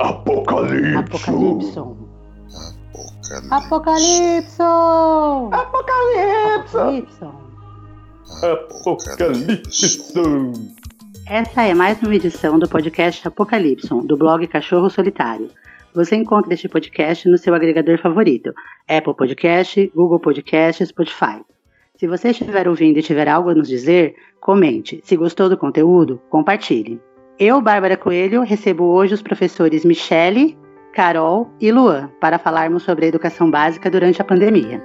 Apocalipse. Apocalipse. Apocalipse. Apocalipse. Apocalipse. Essa é mais uma edição do podcast Apocalipse, do blog Cachorro Solitário. Você encontra este podcast no seu agregador favorito: Apple Podcast, Google Podcast, Spotify. Se você estiver ouvindo e tiver algo a nos dizer, comente. Se gostou do conteúdo, compartilhe. Eu, Bárbara Coelho, recebo hoje os professores Michele, Carol e Luan para falarmos sobre a educação básica durante a pandemia.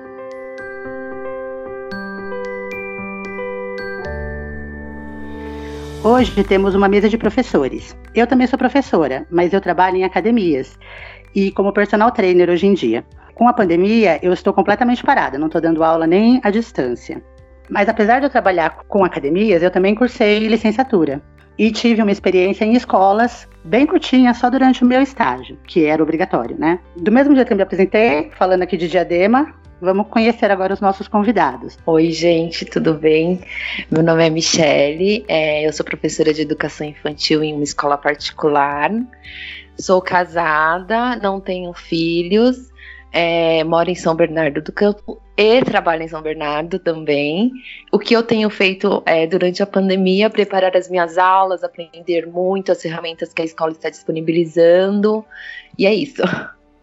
Hoje temos uma mesa de professores. Eu também sou professora, mas eu trabalho em academias e como personal trainer hoje em dia. Com a pandemia, eu estou completamente parada, não estou dando aula nem à distância. Mas apesar de eu trabalhar com academias, eu também cursei licenciatura e tive uma experiência em escolas bem curtinha, só durante o meu estágio, que era obrigatório, né? Do mesmo jeito que eu me apresentei, falando aqui de Diadema, Vamos conhecer agora os nossos convidados. Oi, gente, tudo bem? Meu nome é Michele, é, eu sou professora de educação infantil em uma escola particular. Sou casada, não tenho filhos, é, moro em São Bernardo do Campo e trabalho em São Bernardo também. O que eu tenho feito é, durante a pandemia, preparar as minhas aulas, aprender muito as ferramentas que a escola está disponibilizando. E é isso.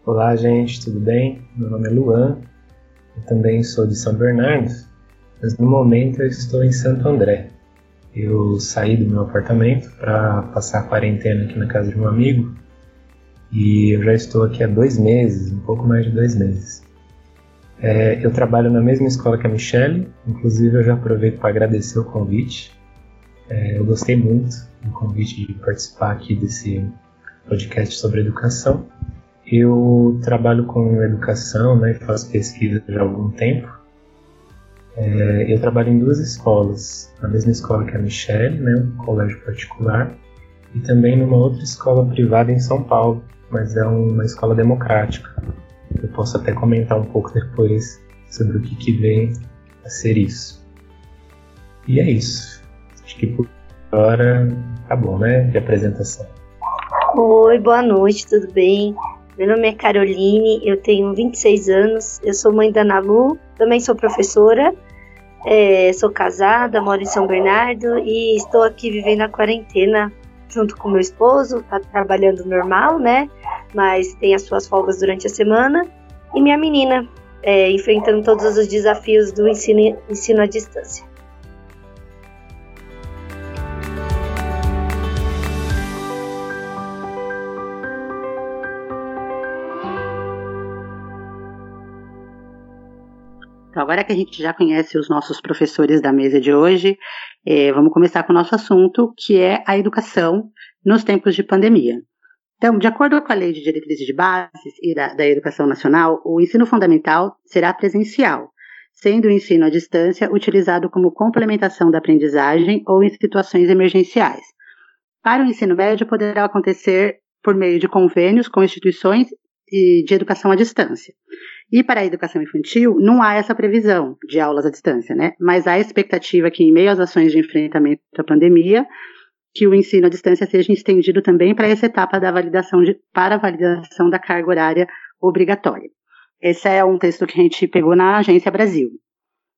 Olá, gente, tudo bem? Meu nome é Luan, eu também sou de São Bernardo, mas no momento eu estou em Santo André. Eu saí do meu apartamento para passar a quarentena aqui na casa de um amigo e eu já estou aqui há dois meses, um pouco mais de dois meses. É, eu trabalho na mesma escola que a Michelle, inclusive eu já aproveito para agradecer o convite. É, eu gostei muito do convite de participar aqui desse podcast sobre educação eu trabalho com educação, né, faço pesquisa já há algum tempo. É, eu trabalho em duas escolas, na mesma escola que a Michelle, né, um colégio particular, e também numa outra escola privada em São Paulo, mas é uma escola democrática. Eu posso até comentar um pouco depois sobre o que, que vem a ser isso. E é isso. Acho que por agora tá bom, né, de apresentação. Oi, boa noite, tudo bem? Meu nome é Caroline, eu tenho 26 anos, eu sou mãe da Nalu, também sou professora, é, sou casada, moro em São Bernardo e estou aqui vivendo a quarentena junto com meu esposo, tá trabalhando normal, né? Mas tem as suas folgas durante a semana. E minha menina, é, enfrentando todos os desafios do ensino, ensino à distância. Então, agora que a gente já conhece os nossos professores da mesa de hoje, é, vamos começar com o nosso assunto, que é a educação nos tempos de pandemia. Então, de acordo com a Lei de Diretrizes de Bases e da, da Educação Nacional, o ensino fundamental será presencial, sendo o ensino à distância utilizado como complementação da aprendizagem ou em situações emergenciais. Para o ensino médio, poderá acontecer por meio de convênios com instituições de educação à distância. E para a educação infantil, não há essa previsão de aulas à distância, né? Mas há a expectativa que, em meio às ações de enfrentamento à pandemia, que o ensino à distância seja estendido também para essa etapa da validação de, para a validação da carga horária obrigatória. Esse é um texto que a gente pegou na Agência Brasil.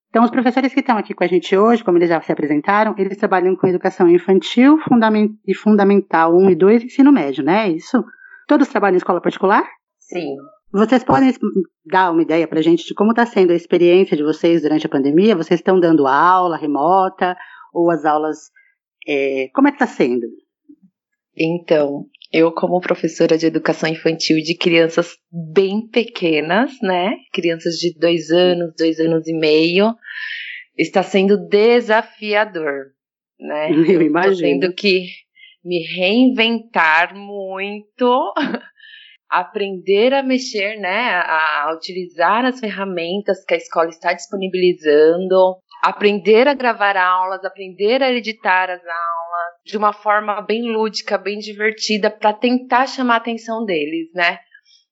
Então, os professores que estão aqui com a gente hoje, como eles já se apresentaram, eles trabalham com educação infantil fundament e fundamental 1 e 2 ensino médio, né? É isso? Todos trabalham em escola particular? Sim. Vocês podem dar uma ideia para a gente de como está sendo a experiência de vocês durante a pandemia? Vocês estão dando aula remota ou as aulas. É, como é que está sendo? Então, eu, como professora de educação infantil de crianças bem pequenas, né? Crianças de dois anos, dois anos e meio, está sendo desafiador, né? Eu imagino. Estou tendo que me reinventar muito aprender a mexer, né, a, utilizar as ferramentas que a escola está disponibilizando, aprender a gravar aulas, aprender a editar as aulas de uma forma bem lúdica, bem divertida, para tentar chamar a atenção deles, né?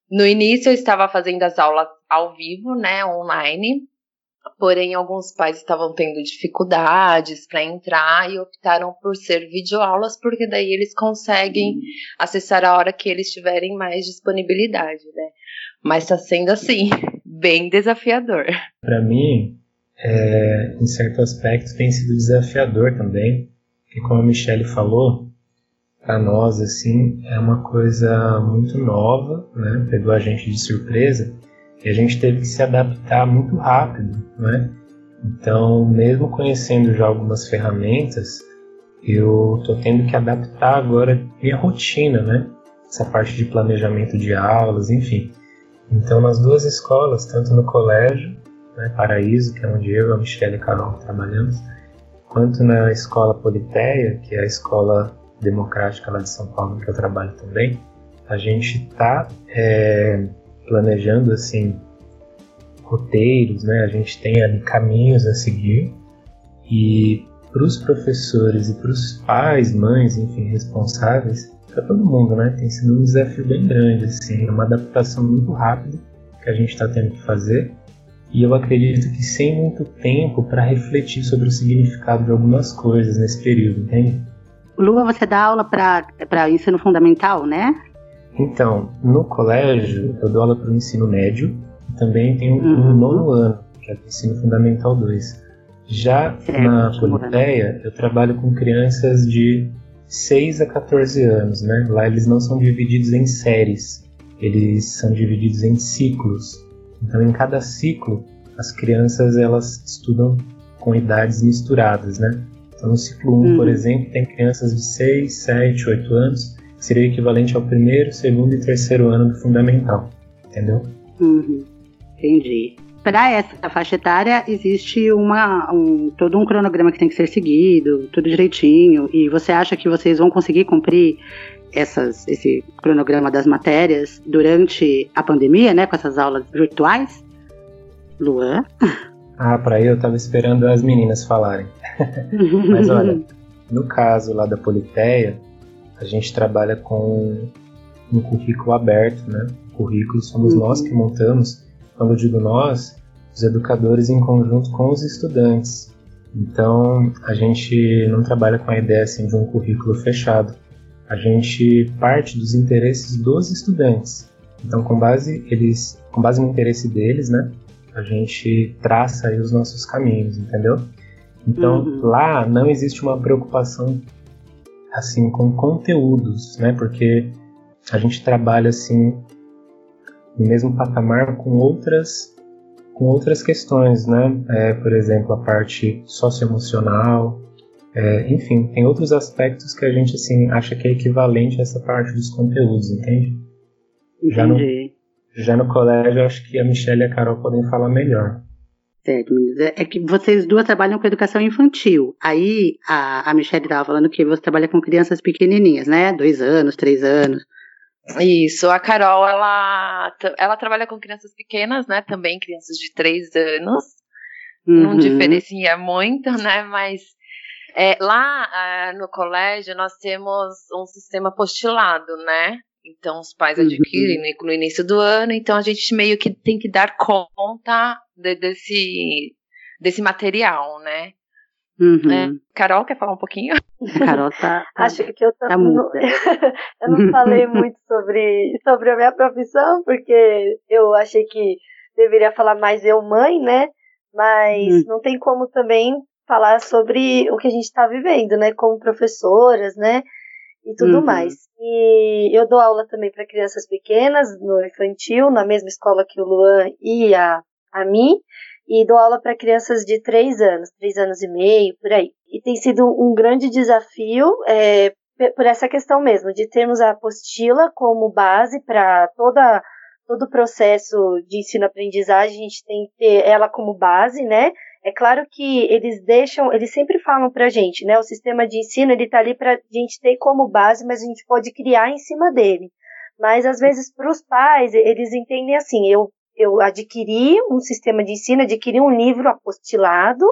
No início eu estava fazendo as aulas ao vivo, né, online, Porém, alguns pais estavam tendo dificuldades para entrar e optaram por ser videoaulas, porque daí eles conseguem acessar a hora que eles tiverem mais disponibilidade, né? Mas está sendo assim, bem desafiador. Para mim, é, em certo aspecto, tem sido desafiador também, porque como a Michelle falou, para nós assim é uma coisa muito nova, né? Pegou a gente de surpresa e a gente teve que se adaptar muito rápido, né? Então, mesmo conhecendo já algumas ferramentas, eu estou tendo que adaptar agora minha rotina, né? Essa parte de planejamento de aulas, enfim. Então, nas duas escolas, tanto no colégio, né, Paraíso, que é onde eu, a Michelle e a Carol trabalhamos, quanto na escola Politeia, que é a escola democrática lá de São Paulo, que eu trabalho também, a gente está é, planejando assim roteiros, né? A gente tem ali caminhos a seguir e para os professores e para os pais, mães, enfim, responsáveis, para todo mundo, né? Tem sido um desafio bem grande, assim, uma adaptação muito rápida que a gente está tendo que fazer. E eu acredito que sem muito tempo para refletir sobre o significado de algumas coisas nesse período, entende? Lua, você dá aula para ensino fundamental, né? Então, no colégio, eu dou aula para o ensino médio também tenho uhum. um nono ano, que é o ensino fundamental 2. Já certo, na Politeia, eu trabalho com crianças de 6 a 14 anos, né? Lá eles não são divididos em séries, eles são divididos em ciclos. Então, em cada ciclo, as crianças elas estudam com idades misturadas, né? Então, no ciclo 1, um, por uhum. exemplo, tem crianças de 6, 7, 8 anos seria equivalente ao primeiro, segundo e terceiro ano do fundamental, entendeu? Uhum, entendi. Para essa faixa etária existe uma, um, todo um cronograma que tem que ser seguido, tudo direitinho. E você acha que vocês vão conseguir cumprir essas, esse cronograma das matérias durante a pandemia, né, com essas aulas virtuais? Luan? Ah, para eu estava esperando as meninas falarem. Mas olha, no caso lá da Politeia, a gente trabalha com um currículo aberto, né? O currículo somos uhum. nós que montamos. Quando eu digo nós, os educadores em conjunto com os estudantes. Então, a gente não trabalha com a ideia assim de um currículo fechado. A gente parte dos interesses dos estudantes. Então, com base eles, com base no interesse deles, né, a gente traça aí os nossos caminhos, entendeu? Então, uhum. lá não existe uma preocupação assim com conteúdos, né? Porque a gente trabalha assim no mesmo patamar com outras com outras questões, né? É, por exemplo, a parte socioemocional, é, enfim, tem outros aspectos que a gente assim acha que é equivalente a essa parte dos conteúdos, entende? Entendi. Já no, já no colégio, acho que a Michelle e a Carol podem falar melhor. Certo, é, é que vocês duas trabalham com educação infantil. Aí a, a Michelle estava falando que você trabalha com crianças pequenininhas, né? Dois anos, três anos. Isso, a Carol, ela, ela trabalha com crianças pequenas, né? Também crianças de três anos. Uhum. Não diferencia muito, né? Mas é, lá é, no colégio nós temos um sistema apostilado, né? Então os pais uhum. adquirem uhum. no início do ano, então a gente meio que tem que dar conta de, desse, desse material, né? Uhum. É. Carol, quer falar um pouquinho? Carol tá. tá Acho que eu, tá não, eu não falei muito sobre, sobre a minha profissão, porque eu achei que deveria falar mais eu, mãe, né? Mas uhum. não tem como também falar sobre o que a gente está vivendo, né? Como professoras, né? e tudo uhum. mais. E eu dou aula também para crianças pequenas, no infantil, na mesma escola que o Luan e a, a mim, e dou aula para crianças de 3 anos, 3 anos e meio, por aí. E tem sido um grande desafio é, por essa questão mesmo, de termos a apostila como base para toda todo o processo de ensino-aprendizagem, a gente tem que ter ela como base, né? É claro que eles deixam, eles sempre falam para a gente, né? O sistema de ensino ele está ali para a gente ter como base, mas a gente pode criar em cima dele. Mas às vezes para os pais eles entendem assim, eu eu adquiri um sistema de ensino, adquiri um livro apostilado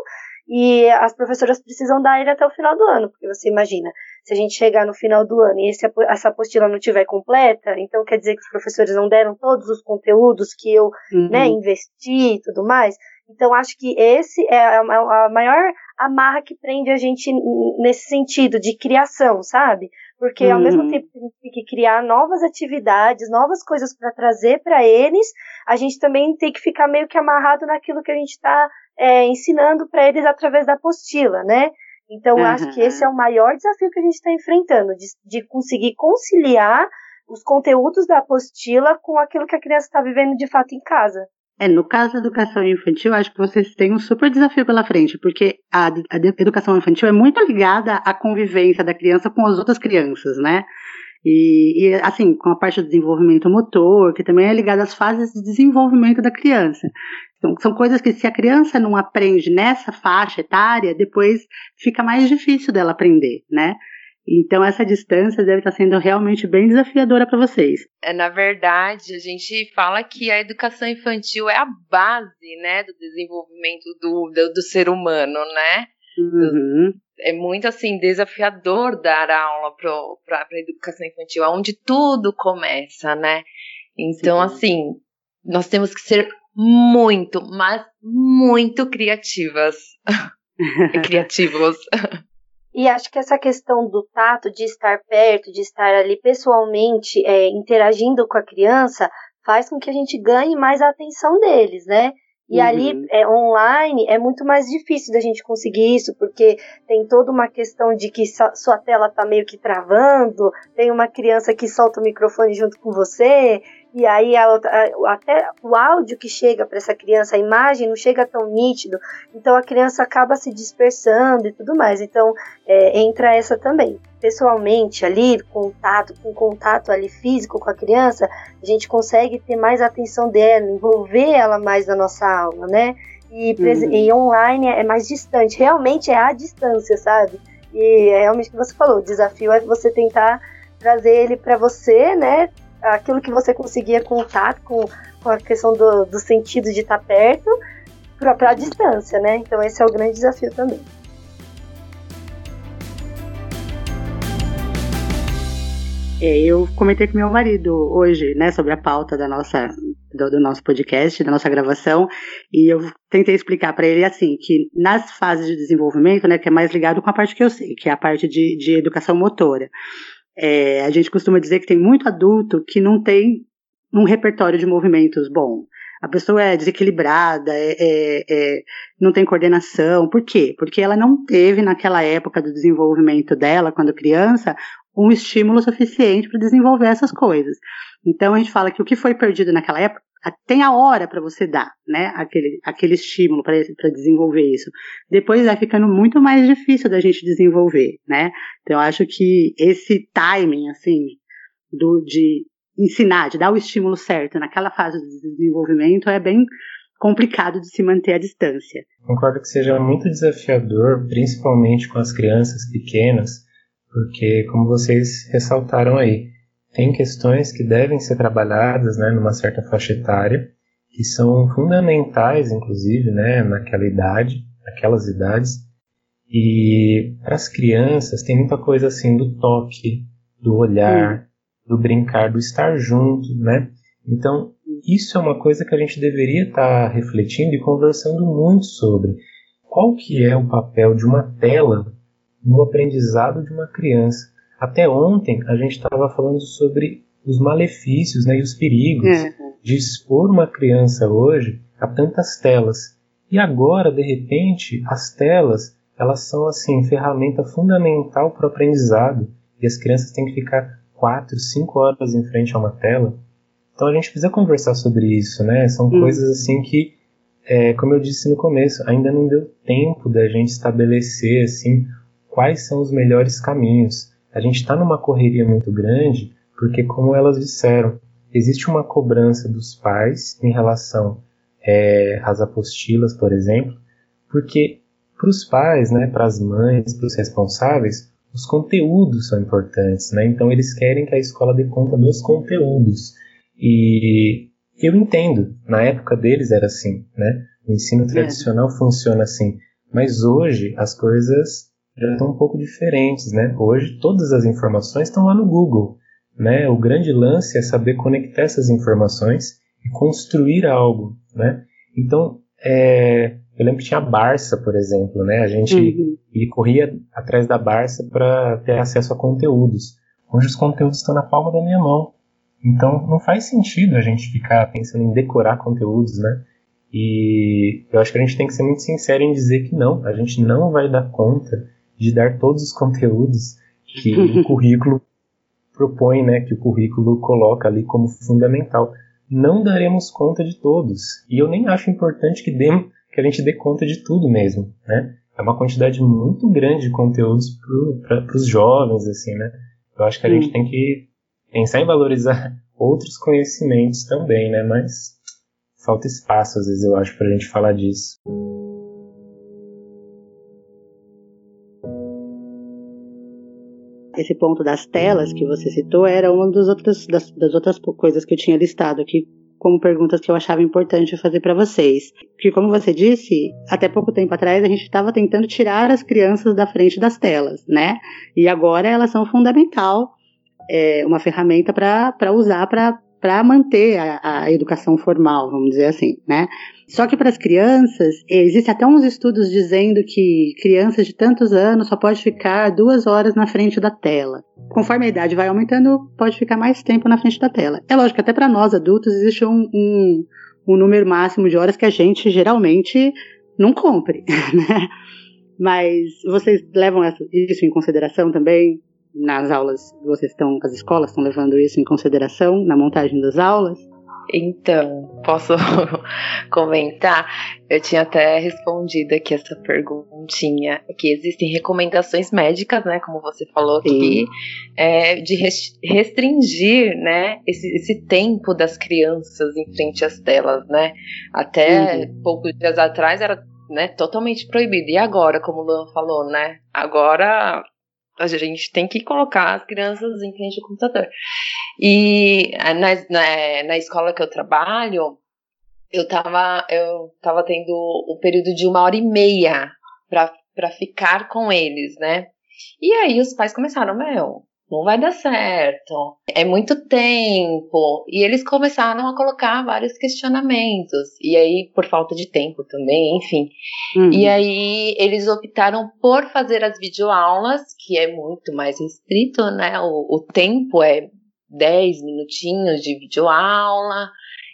e as professoras precisam dar ele até o final do ano, porque você imagina, se a gente chegar no final do ano e esse, essa apostila não estiver completa, então quer dizer que os professores não deram todos os conteúdos que eu uhum. né, investi e tudo mais. Então, acho que esse é a maior amarra que prende a gente nesse sentido de criação, sabe? Porque uhum. ao mesmo uhum. tempo que a gente tem que criar novas atividades, novas coisas para trazer para eles, a gente também tem que ficar meio que amarrado naquilo que a gente está é, ensinando para eles através da apostila, né? Então, uhum. acho que esse é o maior desafio que a gente está enfrentando, de, de conseguir conciliar os conteúdos da apostila com aquilo que a criança está vivendo de fato em casa. É, no caso da educação infantil, acho que vocês têm um super desafio pela frente, porque a, a educação infantil é muito ligada à convivência da criança com as outras crianças, né? E, e, assim, com a parte do desenvolvimento motor, que também é ligada às fases de desenvolvimento da criança. Então, são coisas que se a criança não aprende nessa faixa etária, depois fica mais difícil dela aprender, né? Então essa distância deve estar sendo realmente bem desafiadora para vocês. É, na verdade, a gente fala que a educação infantil é a base, né, do desenvolvimento do, do, do ser humano, né? Uhum. É muito assim desafiador dar aula para a educação infantil, onde tudo começa, né? Então, Sim. assim, nós temos que ser muito, mas muito criativas. Criativos. E acho que essa questão do tato, de estar perto, de estar ali pessoalmente é, interagindo com a criança, faz com que a gente ganhe mais a atenção deles, né? E uhum. ali, é, online, é muito mais difícil da gente conseguir isso, porque tem toda uma questão de que sua tela tá meio que travando, tem uma criança que solta o microfone junto com você, e aí a outra, a, até o áudio que chega para essa criança, a imagem não chega tão nítido, então a criança acaba se dispersando e tudo mais. Então é, entra essa também. Pessoalmente ali, contato, com contato ali físico com a criança, a gente consegue ter mais atenção dela, envolver ela mais na nossa aula, né? E, uhum. e online é mais distante, realmente é a distância, sabe? E é realmente o que você falou, o desafio é você tentar trazer ele para você, né? Aquilo que você conseguia contar com, com a questão do, do sentido de estar perto para a distância, né? Então esse é o grande desafio também. É, eu comentei com meu marido hoje, né, sobre a pauta da nossa, do, do nosso podcast, da nossa gravação, e eu tentei explicar para ele assim que nas fases de desenvolvimento, né, que é mais ligado com a parte que eu sei, que é a parte de, de educação motora. É, a gente costuma dizer que tem muito adulto que não tem um repertório de movimentos bom. A pessoa é desequilibrada, é, é, é, não tem coordenação. Por quê? Porque ela não teve, naquela época do desenvolvimento dela, quando criança, um estímulo suficiente para desenvolver essas coisas. Então a gente fala que o que foi perdido naquela época tem a hora para você dar, né, aquele, aquele estímulo para desenvolver isso. Depois vai ficando muito mais difícil da gente desenvolver, né? Então eu acho que esse timing, assim, do, de ensinar, de dar o estímulo certo naquela fase de desenvolvimento é bem complicado de se manter à distância. Concordo que seja muito desafiador, principalmente com as crianças pequenas, porque como vocês ressaltaram aí, tem questões que devem ser trabalhadas né, numa certa faixa etária, que são fundamentais, inclusive, né, naquela idade, naquelas idades. E para as crianças tem muita coisa assim do toque, do olhar, do brincar, do estar junto, né? Então, isso é uma coisa que a gente deveria estar tá refletindo e conversando muito sobre. Qual que é o papel de uma tela no aprendizado de uma criança? Até ontem a gente estava falando sobre os malefícios né, e os perigos é. de expor uma criança hoje a tantas telas. E agora, de repente, as telas elas são assim ferramenta fundamental para o aprendizado e as crianças têm que ficar quatro, cinco horas em frente a uma tela. Então a gente precisa conversar sobre isso, né? São hum. coisas assim que, é, como eu disse no começo, ainda não deu tempo da gente estabelecer assim quais são os melhores caminhos. A gente está numa correria muito grande porque, como elas disseram, existe uma cobrança dos pais em relação é, às apostilas, por exemplo, porque para os pais, né, para as mães, para os responsáveis, os conteúdos são importantes, né? Então eles querem que a escola dê conta dos conteúdos. E eu entendo, na época deles era assim, né? O ensino é. tradicional é. funciona assim, mas hoje as coisas já estão um pouco diferentes, né? Hoje todas as informações estão lá no Google, né? O grande lance é saber conectar essas informações e construir algo, né? Então é, eu lembro que tinha a Barça, por exemplo, né? A gente uhum. corria atrás da Barça para ter acesso a conteúdos. Hoje os conteúdos estão na palma da minha mão. Então não faz sentido a gente ficar pensando em decorar conteúdos, né? E eu acho que a gente tem que ser muito sincero em dizer que não, a gente não vai dar conta de dar todos os conteúdos que o currículo propõe, né, que o currículo coloca ali como fundamental. Não daremos conta de todos. E eu nem acho importante que, dê, que a gente dê conta de tudo mesmo, né? É uma quantidade muito grande de conteúdos para os jovens, assim, né? Eu acho que a gente tem que pensar em valorizar outros conhecimentos também, né? Mas falta espaço, às vezes, eu acho, para a gente falar disso. Esse ponto das telas que você citou era uma das outras, das, das outras coisas que eu tinha listado aqui como perguntas que eu achava importante fazer para vocês. Porque, como você disse, até pouco tempo atrás a gente estava tentando tirar as crianças da frente das telas, né? E agora elas são fundamental, é, uma ferramenta para usar para para manter a, a, educação formal, vamos dizer assim, né? Só que para as crianças, existe até uns estudos dizendo que crianças de tantos anos só pode ficar duas horas na frente da tela. Conforme a idade vai aumentando, pode ficar mais tempo na frente da tela. É lógico até para nós adultos existe um, um, um número máximo de horas que a gente geralmente não compre, né? Mas vocês levam isso em consideração também? nas aulas vocês estão, as escolas estão levando isso em consideração na montagem das aulas? Então, posso comentar? Eu tinha até respondido aqui essa perguntinha, que existem recomendações médicas, né, como você falou aqui, é, de restringir, né, esse, esse, tempo das crianças em frente às telas, né? Até uhum. poucos dias atrás era né, totalmente proibido. E agora, como o Luan falou, né? Agora a gente tem que colocar as crianças em frente ao computador. E eh, na, na, na escola que eu trabalho, eu tava, eu tava tendo o um período de uma hora e meia para ficar com eles, né? E aí os pais começaram, meu, não vai dar certo, é muito tempo. E eles começaram a colocar vários questionamentos. E aí, por falta de tempo também, enfim. Uhum. E aí, eles optaram por fazer as videoaulas, que é muito mais restrito, né? O, o tempo é 10 minutinhos de videoaula.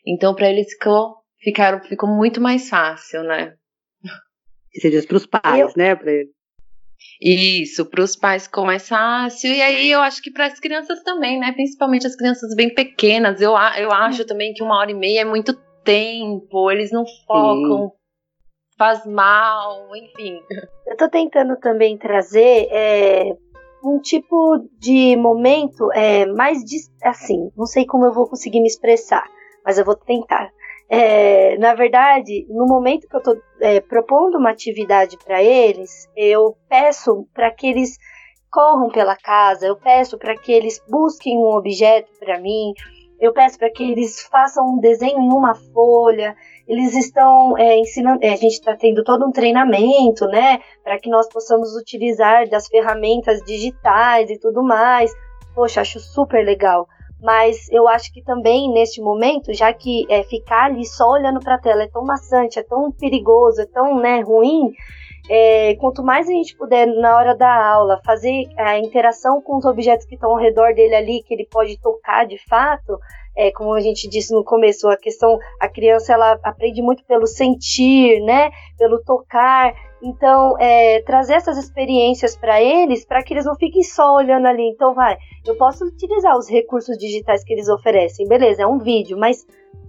Então, para eles ficou, ficaram, ficou muito mais fácil, né? Você diz para os pais, eu... né? Pra eles. Isso, para os pais ficou mais fácil. E aí eu acho que para as crianças também, né? Principalmente as crianças bem pequenas. Eu, eu acho também que uma hora e meia é muito tempo, eles não focam, Sim. faz mal, enfim. Eu tô tentando também trazer é, um tipo de momento é, mais de, assim, não sei como eu vou conseguir me expressar, mas eu vou tentar. É, na verdade, no momento que eu estou é, propondo uma atividade para eles, eu peço para que eles corram pela casa, eu peço para que eles busquem um objeto para mim, eu peço para que eles façam um desenho em uma folha. Eles estão é, ensinando, é, a gente está tendo todo um treinamento, né, para que nós possamos utilizar das ferramentas digitais e tudo mais. Poxa, acho super legal mas eu acho que também neste momento, já que é, ficar ali só olhando para a tela é tão maçante, é tão perigoso, é tão né, ruim, é, quanto mais a gente puder na hora da aula fazer a interação com os objetos que estão ao redor dele ali, que ele pode tocar de fato, é, como a gente disse no começo, a questão, a criança ela aprende muito pelo sentir, né, pelo tocar. Então, é, trazer essas experiências para eles, para que eles não fiquem só olhando ali. Então, vai, eu posso utilizar os recursos digitais que eles oferecem, beleza, é um vídeo, mas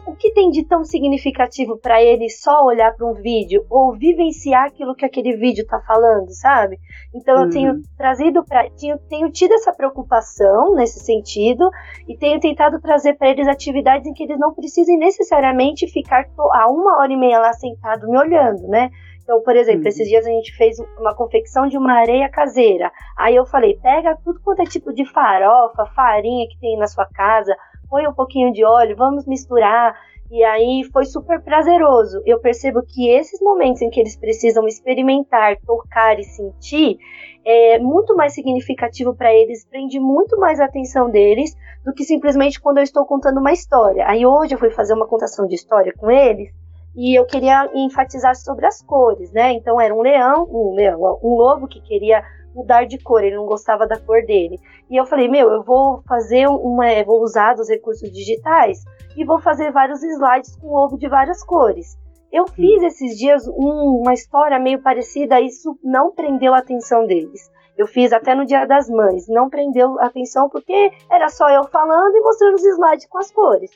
o que tem de tão significativo para ele só olhar para um vídeo ou vivenciar aquilo que aquele vídeo está falando, sabe? Então uhum. eu tenho uhum. trazido para tenho, tenho tido essa preocupação nesse sentido e tenho tentado trazer para eles atividades em que eles não precisem necessariamente ficar a uma hora e meia lá sentado me olhando, né? Então, por exemplo, uhum. esses dias a gente fez uma confecção de uma areia caseira. Aí eu falei, pega tudo quanto é tipo de farofa, farinha que tem na sua casa, põe um pouquinho de óleo, vamos misturar. E aí foi super prazeroso. Eu percebo que esses momentos em que eles precisam experimentar, tocar e sentir é muito mais significativo para eles, prende muito mais a atenção deles do que simplesmente quando eu estou contando uma história. Aí hoje eu fui fazer uma contação de história com eles e eu queria enfatizar sobre as cores, né? Então era um leão, um leão, um lobo que queria mudar de cor, ele não gostava da cor dele. E eu falei, meu, eu vou fazer uma, vou usar dos recursos digitais e vou fazer vários slides com lobo de várias cores. Eu fiz esses dias um, uma história meio parecida, isso não prendeu a atenção deles. Eu fiz até no Dia das Mães, não prendeu a atenção porque era só eu falando e mostrando os slides com as cores.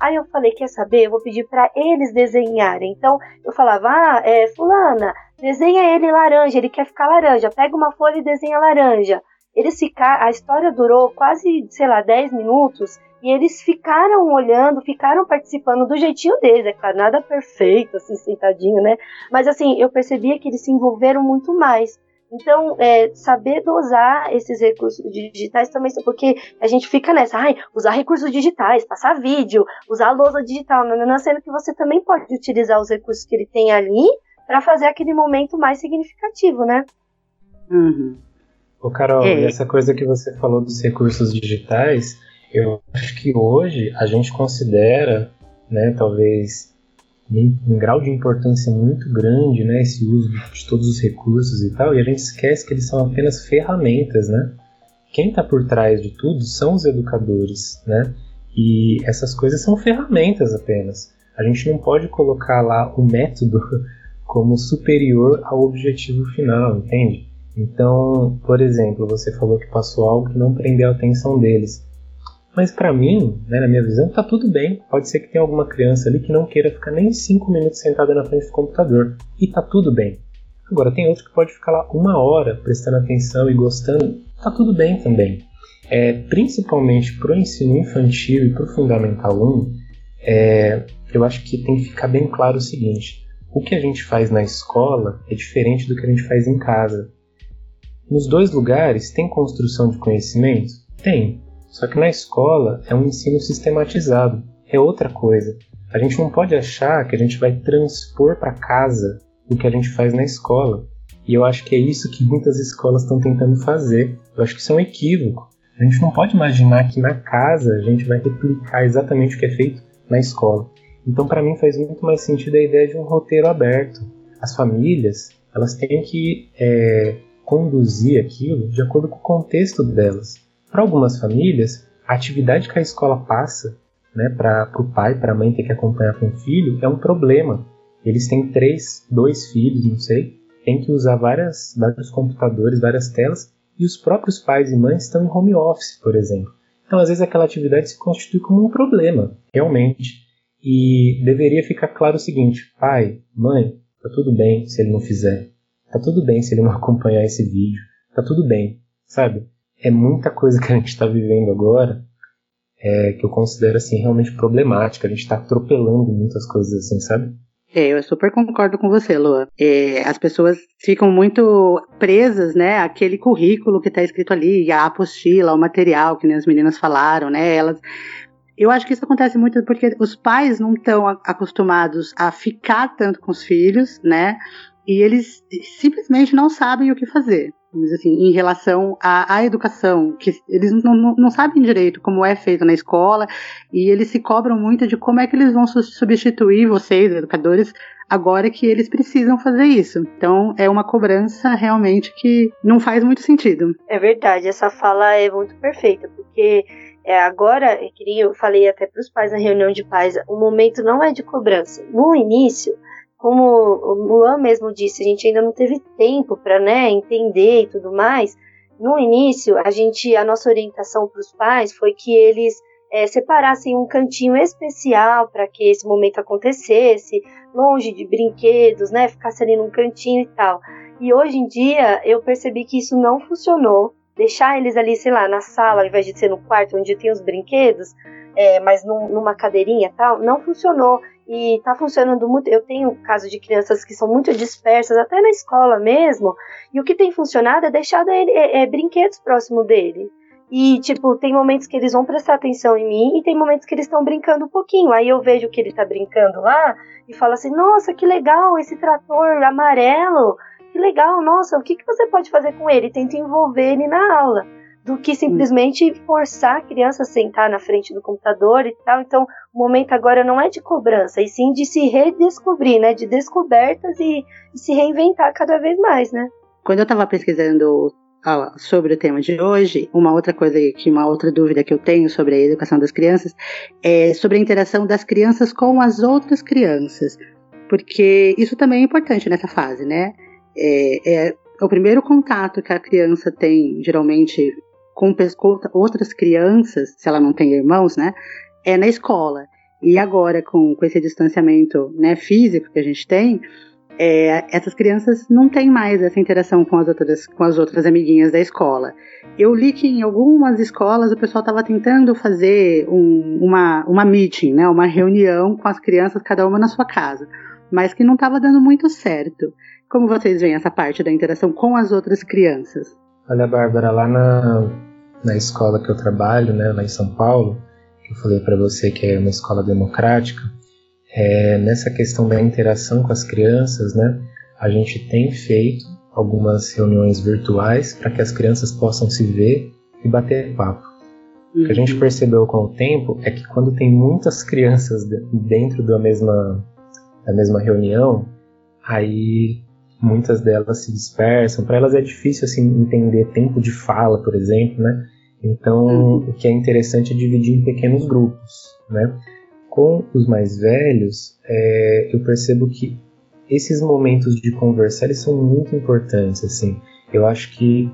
Aí eu falei, quer saber? Eu vou pedir para eles desenharem. Então eu falava, ah, é, fulana, desenha ele laranja, ele quer ficar laranja. Pega uma folha e desenha laranja. Eles ficaram, a história durou quase, sei lá, 10 minutos e eles ficaram olhando, ficaram participando do jeitinho deles, é claro, nada perfeito, assim, sentadinho, né? Mas assim, eu percebia que eles se envolveram muito mais. Então, é, saber dosar esses recursos digitais também, porque a gente fica nessa, ai, usar recursos digitais, passar vídeo, usar a lousa digital, não, não, sendo que você também pode utilizar os recursos que ele tem ali para fazer aquele momento mais significativo, né? Uhum. Ô, Carol, é. essa coisa que você falou dos recursos digitais, eu acho que hoje a gente considera, né, talvez um grau de importância muito grande, né, esse uso de todos os recursos e tal, e a gente esquece que eles são apenas ferramentas, né? Quem está por trás de tudo são os educadores, né? E essas coisas são ferramentas apenas. A gente não pode colocar lá o método como superior ao objetivo final, entende? Então, por exemplo, você falou que passou algo que não prendeu a atenção deles. Mas para mim, né, na minha visão, tá tudo bem. Pode ser que tenha alguma criança ali que não queira ficar nem 5 minutos sentada na frente do computador. E tá tudo bem. Agora, tem outro que pode ficar lá uma hora prestando atenção e gostando. Tá tudo bem também. É, principalmente para o ensino infantil e para o Fundamental 1, é, eu acho que tem que ficar bem claro o seguinte: o que a gente faz na escola é diferente do que a gente faz em casa. Nos dois lugares, tem construção de conhecimento? Tem. Só que na escola é um ensino sistematizado, é outra coisa. A gente não pode achar que a gente vai transpor para casa o que a gente faz na escola. E eu acho que é isso que muitas escolas estão tentando fazer. Eu acho que isso é um equívoco. A gente não pode imaginar que na casa a gente vai replicar exatamente o que é feito na escola. Então, para mim, faz muito mais sentido a ideia de um roteiro aberto. As famílias elas têm que é, conduzir aquilo de acordo com o contexto delas. Para algumas famílias, a atividade que a escola passa né, para o pai, para a mãe ter que acompanhar com o filho, é um problema. Eles têm três, dois filhos, não sei, tem que usar várias, vários computadores, várias telas, e os próprios pais e mães estão em home office, por exemplo. Então, às vezes, aquela atividade se constitui como um problema, realmente. E deveria ficar claro o seguinte: pai, mãe, tá tudo bem se ele não fizer, tá tudo bem se ele não acompanhar esse vídeo, tá tudo bem, sabe? É muita coisa que a gente está vivendo agora é, que eu considero assim realmente problemática. A gente está atropelando muitas coisas assim, sabe? É, eu super concordo com você, Lua. É, as pessoas ficam muito presas, né, àquele currículo que está escrito ali, a apostila, o material, que nem as meninas falaram, né, elas... Eu acho que isso acontece muito porque os pais não estão acostumados a ficar tanto com os filhos, né, e eles simplesmente não sabem o que fazer assim, em relação à, à educação, que eles não, não, não, sabem direito como é feito na escola e eles se cobram muito de como é que eles vão substituir vocês, educadores, agora que eles precisam fazer isso. Então é uma cobrança realmente que não faz muito sentido. É verdade, essa fala é muito perfeita, porque é, agora, é eu falei até para os pais na reunião de pais, o momento não é de cobrança. No início, como o Luan mesmo disse, a gente ainda não teve tempo para né, entender e tudo mais. No início, a gente, a nossa orientação para os pais foi que eles é, separassem um cantinho especial para que esse momento acontecesse, longe de brinquedos, né, ficasse ali num cantinho e tal. E hoje em dia eu percebi que isso não funcionou. Deixar eles ali, sei lá, na sala, ao invés de ser no quarto onde tem os brinquedos, é, mas num, numa cadeirinha tal, não funcionou e tá funcionando muito. Eu tenho casos de crianças que são muito dispersas, até na escola mesmo, e o que tem funcionado é deixar é, é, brinquedos próximo dele. E, tipo, tem momentos que eles vão prestar atenção em mim e tem momentos que eles estão brincando um pouquinho. Aí eu vejo que ele tá brincando lá e falo assim: nossa, que legal esse trator amarelo, que legal, nossa, o que, que você pode fazer com ele? Tento envolver ele na aula. Do que simplesmente forçar a criança a sentar na frente do computador e tal. Então, o momento agora não é de cobrança, e sim de se redescobrir, né? De descobertas e, e se reinventar cada vez mais, né? Quando eu estava pesquisando sobre o tema de hoje, uma outra coisa que uma outra dúvida que eu tenho sobre a educação das crianças é sobre a interação das crianças com as outras crianças, porque isso também é importante nessa fase, né? É, é o primeiro contato que a criança tem, geralmente, com, outras crianças, se ela não tem irmãos, né? É na escola. E agora, com, com esse distanciamento né, físico que a gente tem, é, essas crianças não têm mais essa interação com as outras, com as outras amiguinhas da escola. Eu li que em algumas escolas o pessoal estava tentando fazer um, uma, uma meeting, né, uma reunião com as crianças, cada uma na sua casa, mas que não estava dando muito certo. Como vocês veem essa parte da interação com as outras crianças? Olha, Bárbara, lá na, na escola que eu trabalho, né, lá em São Paulo, que eu falei para você que é uma escola democrática, é, nessa questão da interação com as crianças, né, a gente tem feito algumas reuniões virtuais para que as crianças possam se ver e bater papo. Uhum. O que a gente uhum. percebeu com o tempo é que quando tem muitas crianças dentro da mesma, da mesma reunião, aí muitas delas se dispersam. Para elas é difícil assim entender tempo de fala, por exemplo, né? Então, uhum. o que é interessante é dividir em pequenos grupos, né? com os mais velhos, é, eu percebo que esses momentos de conversar eles são muito importantes. Assim, eu acho que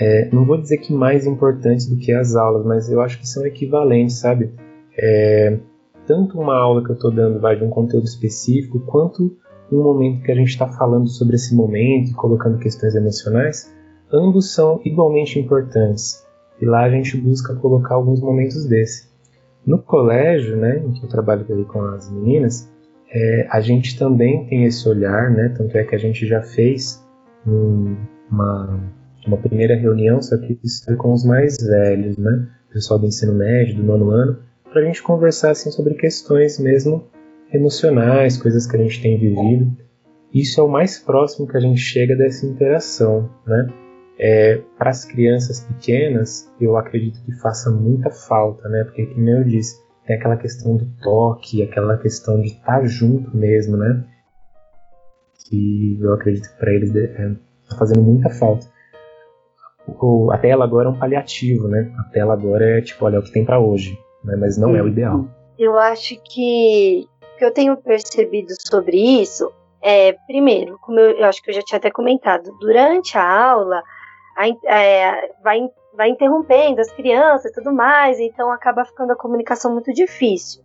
é, não vou dizer que mais importantes do que as aulas, mas eu acho que são equivalentes, sabe? É, tanto uma aula que eu estou dando vai de um conteúdo específico, quanto um momento que a gente está falando sobre esse momento e colocando questões emocionais, ambos são igualmente importantes. E lá a gente busca colocar alguns momentos desse. No colégio, né, em que eu trabalho ali com as meninas, é, a gente também tem esse olhar, né, tanto é que a gente já fez um, uma, uma primeira reunião, só que isso foi com os mais velhos, né, pessoal do ensino médio, do nono ano, para a gente conversar assim, sobre questões mesmo emocionais, coisas que a gente tem vivido. Isso é o mais próximo que a gente chega dessa interação, né? É, para as crianças pequenas, eu acredito que faça muita falta, né? Porque, como eu disse, tem aquela questão do toque, aquela questão de estar tá junto mesmo, né? Que eu acredito que para eles é, tá fazendo muita falta. O, a tela agora é um paliativo, né? A tela agora é tipo, olha, é o que tem para hoje, né? Mas não é o ideal. Eu acho que o que eu tenho percebido sobre isso é, primeiro, como eu, eu acho que eu já tinha até comentado, durante a aula a, é, vai, vai interrompendo as crianças e tudo mais, então acaba ficando a comunicação muito difícil.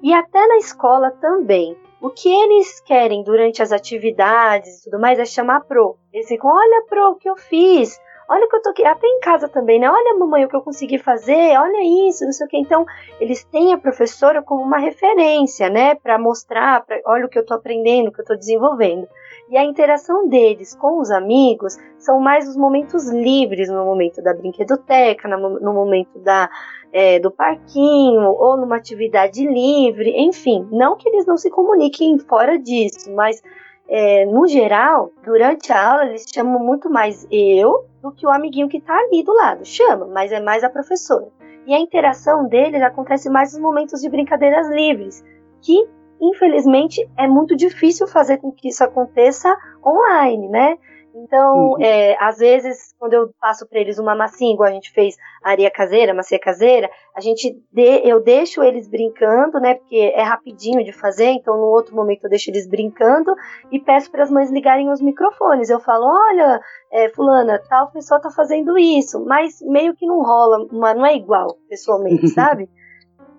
E até na escola também. O que eles querem durante as atividades e tudo mais é chamar pro. Eles ficam, olha pro, o que eu fiz, olha o que eu tô aqui, até em casa também, né? Olha, mamãe, o que eu consegui fazer, olha isso, não sei o que. Então, eles têm a professora como uma referência, né? Para mostrar, pra, olha o que eu tô aprendendo, o que eu tô desenvolvendo. E a interação deles com os amigos são mais os momentos livres, no momento da brinquedoteca, no momento da, é, do parquinho, ou numa atividade livre, enfim. Não que eles não se comuniquem fora disso, mas é, no geral, durante a aula, eles chamam muito mais eu do que o amiguinho que está ali do lado. Chama, mas é mais a professora. E a interação deles acontece mais nos momentos de brincadeiras livres, que infelizmente, é muito difícil fazer com que isso aconteça online, né? Então, uhum. é, às vezes, quando eu passo para eles uma massinha, igual a gente fez areia caseira, massinha caseira, a gente de, eu deixo eles brincando, né? Porque é rapidinho de fazer, então no outro momento eu deixo eles brincando e peço para as mães ligarem os microfones. Eu falo, olha, é, fulana, tal pessoa tá fazendo isso, mas meio que não rola, uma, não é igual pessoalmente, sabe?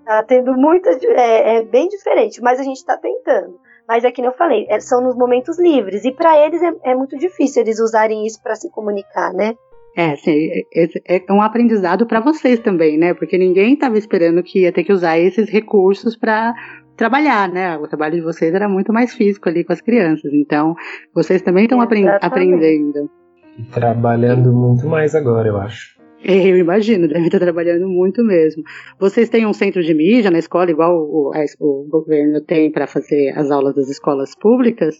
Tá tendo muita. É, é bem diferente, mas a gente está tentando. Mas é que eu falei, é, são nos momentos livres. E para eles é, é, muito difícil eles usarem isso para se comunicar, né? É, sim, é, é um aprendizado para vocês também, né? Porque ninguém estava esperando que ia ter que usar esses recursos para trabalhar, né? O trabalho de vocês era muito mais físico ali com as crianças. Então, vocês também estão aprendendo. E trabalhando muito mais agora, eu acho. Eu imagino, deve estar trabalhando muito mesmo. Vocês têm um centro de mídia na escola, igual o, o governo tem para fazer as aulas das escolas públicas?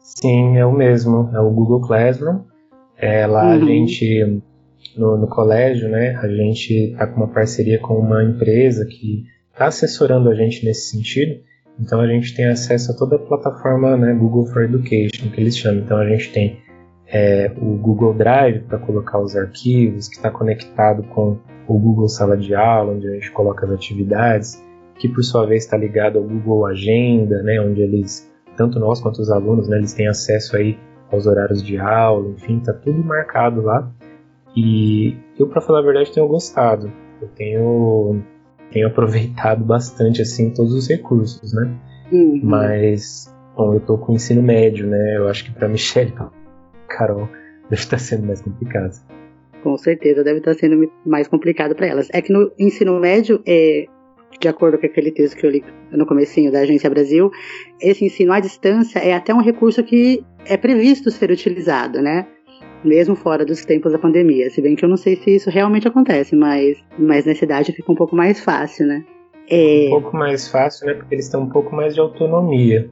Sim, é o mesmo. É o Google Classroom. É, lá uhum. a gente no, no colégio, né, a gente está com uma parceria com uma empresa que está assessorando a gente nesse sentido. Então a gente tem acesso a toda a plataforma né, Google for Education, que eles chamam. Então a gente tem é, o Google Drive para colocar os arquivos, que está conectado com o Google Sala de Aula, onde a gente coloca as atividades, que por sua vez está ligado ao Google Agenda, né, onde eles, tanto nós quanto os alunos, né, eles têm acesso aí aos horários de aula, enfim, está tudo marcado lá. E eu, para falar a verdade, tenho gostado. Eu tenho, tenho aproveitado bastante assim todos os recursos, né? Uhum. Mas, bom, eu tô com o ensino médio, né? Eu acho que para Michelle, Carol, deve estar sendo mais complicado. Com certeza deve estar sendo mais complicado para elas. É que no ensino médio, é, de acordo com aquele texto que eu li no comecinho da Agência Brasil, esse ensino à distância é até um recurso que é previsto ser utilizado, né? Mesmo fora dos tempos da pandemia. Se bem que eu não sei se isso realmente acontece, mas, mas nessa idade fica um pouco mais fácil, né? É... Um pouco mais fácil, né? Porque eles têm um pouco mais de autonomia.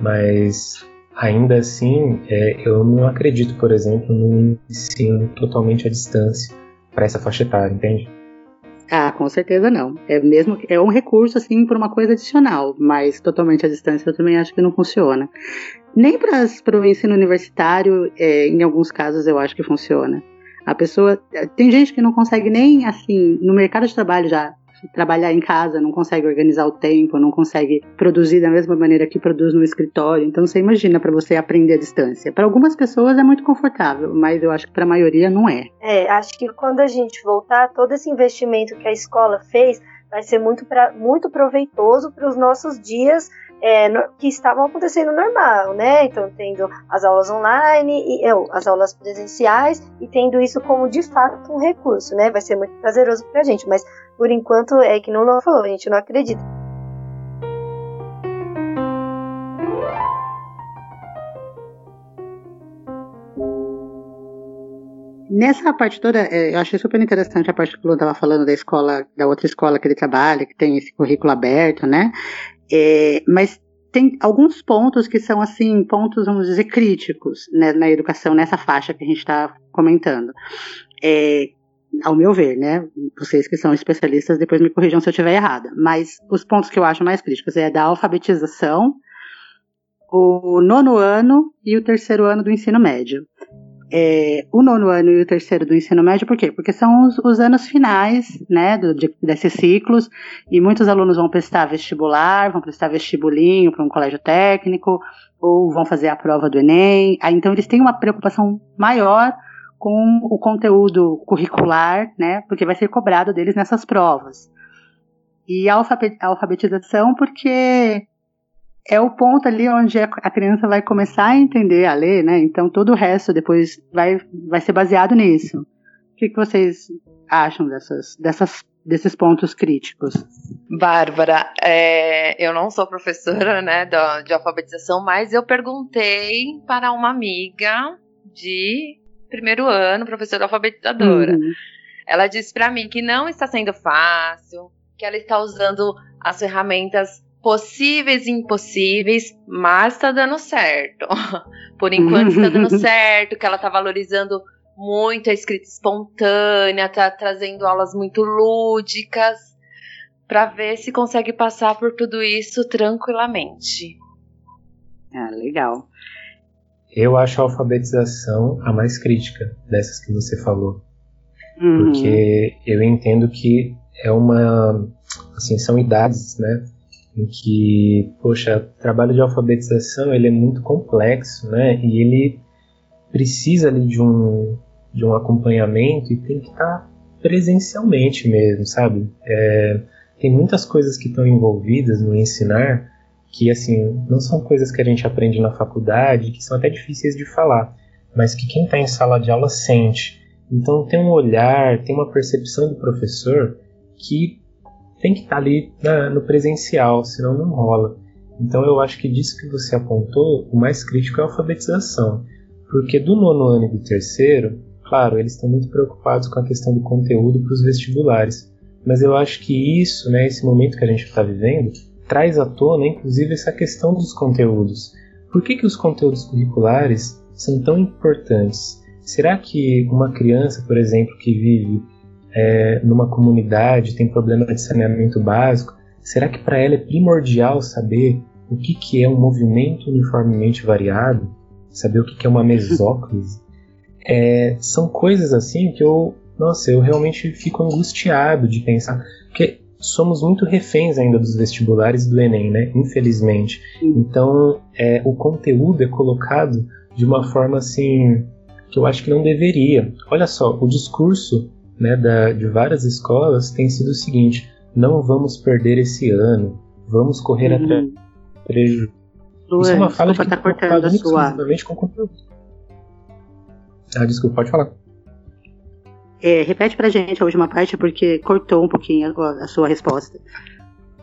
Mas Ainda assim, é, eu não acredito, por exemplo, num ensino totalmente à distância para essa faixa etária, entende? Ah, com certeza não. É mesmo é um recurso assim para uma coisa adicional, mas totalmente à distância eu também acho que não funciona. Nem para o ensino universitário, é, em alguns casos eu acho que funciona. A pessoa tem gente que não consegue nem assim no mercado de trabalho já trabalhar em casa, não consegue organizar o tempo, não consegue produzir da mesma maneira que produz no escritório. Então você imagina para você aprender à distância. Para algumas pessoas é muito confortável, mas eu acho que para a maioria não é. É, acho que quando a gente voltar, todo esse investimento que a escola fez vai ser muito, pra, muito proveitoso para os nossos dias é, no, que estavam acontecendo normal, né? Então, tendo as aulas online, e, é, as aulas presenciais, e tendo isso como de fato um recurso, né? Vai ser muito prazeroso para a gente, mas por enquanto é que não falou, a gente não acredita. Nessa parte toda, é, eu achei super interessante a parte que o Lu estava falando da escola, da outra escola que ele trabalha, que tem esse currículo aberto, né? É, mas tem alguns pontos que são, assim, pontos, vamos dizer, críticos né, na educação, nessa faixa que a gente está comentando. É, ao meu ver, né? Vocês que são especialistas, depois me corrijam se eu estiver errada. Mas os pontos que eu acho mais críticos é da alfabetização, o nono ano e o terceiro ano do ensino médio. É, o nono ano e o terceiro do ensino médio, por quê? Porque são os, os anos finais, né, do, de, desses ciclos, e muitos alunos vão prestar vestibular, vão prestar vestibulinho para um colégio técnico, ou vão fazer a prova do Enem, então eles têm uma preocupação maior com o conteúdo curricular, né, porque vai ser cobrado deles nessas provas. E a alfabetização, porque é o ponto ali onde a criança vai começar a entender a ler, né? Então todo o resto depois vai, vai ser baseado nisso. O que, que vocês acham dessas, dessas, desses pontos críticos? Bárbara, é, eu não sou professora né, de, de alfabetização, mas eu perguntei para uma amiga de primeiro ano, professora alfabetizadora. Uhum. Ela disse para mim que não está sendo fácil, que ela está usando as ferramentas possíveis e impossíveis, mas está dando certo. Por enquanto está dando certo, que ela está valorizando muito a escrita espontânea, está trazendo aulas muito lúdicas, para ver se consegue passar por tudo isso tranquilamente. Ah, legal. Eu acho a alfabetização a mais crítica dessas que você falou. Uhum. Porque eu entendo que é uma. Assim, são idades, né? Em que, poxa, o trabalho de alfabetização ele é muito complexo, né? E ele precisa ali de um, de um acompanhamento e tem que estar presencialmente mesmo, sabe? É, tem muitas coisas que estão envolvidas no ensinar que assim não são coisas que a gente aprende na faculdade, que são até difíceis de falar, mas que quem está em sala de aula sente. Então tem um olhar, tem uma percepção do professor que tem que estar tá ali na, no presencial, senão não rola. Então eu acho que disso que você apontou, o mais crítico é a alfabetização, porque do nono ano e do terceiro, claro, eles estão muito preocupados com a questão do conteúdo para os vestibulares, mas eu acho que isso, né, esse momento que a gente está vivendo, traz à tona, inclusive, essa questão dos conteúdos. Por que, que os conteúdos curriculares são tão importantes? será que uma criança, por exemplo, que vive é, numa comunidade, tem problema de saneamento básico, será que para ela é primordial saber o que, que é um movimento uniformemente variado? Saber o que, que é uma mesóclise? É, são coisas assim que eu, nossa, eu realmente fico angustiado de pensar, porque somos muito reféns ainda dos vestibulares do Enem, né? Infelizmente. Então, é, o conteúdo é colocado de uma forma assim que eu acho que não deveria. Olha só, o discurso né, da, de várias escolas tem sido o seguinte: não vamos perder esse ano, vamos correr uhum. atrás prejuízo. Isso é uma fala que está cortando exclusivamente com conteúdo. Ah, desculpa, pode falar. É, repete pra gente a última parte porque cortou um pouquinho a, a sua resposta.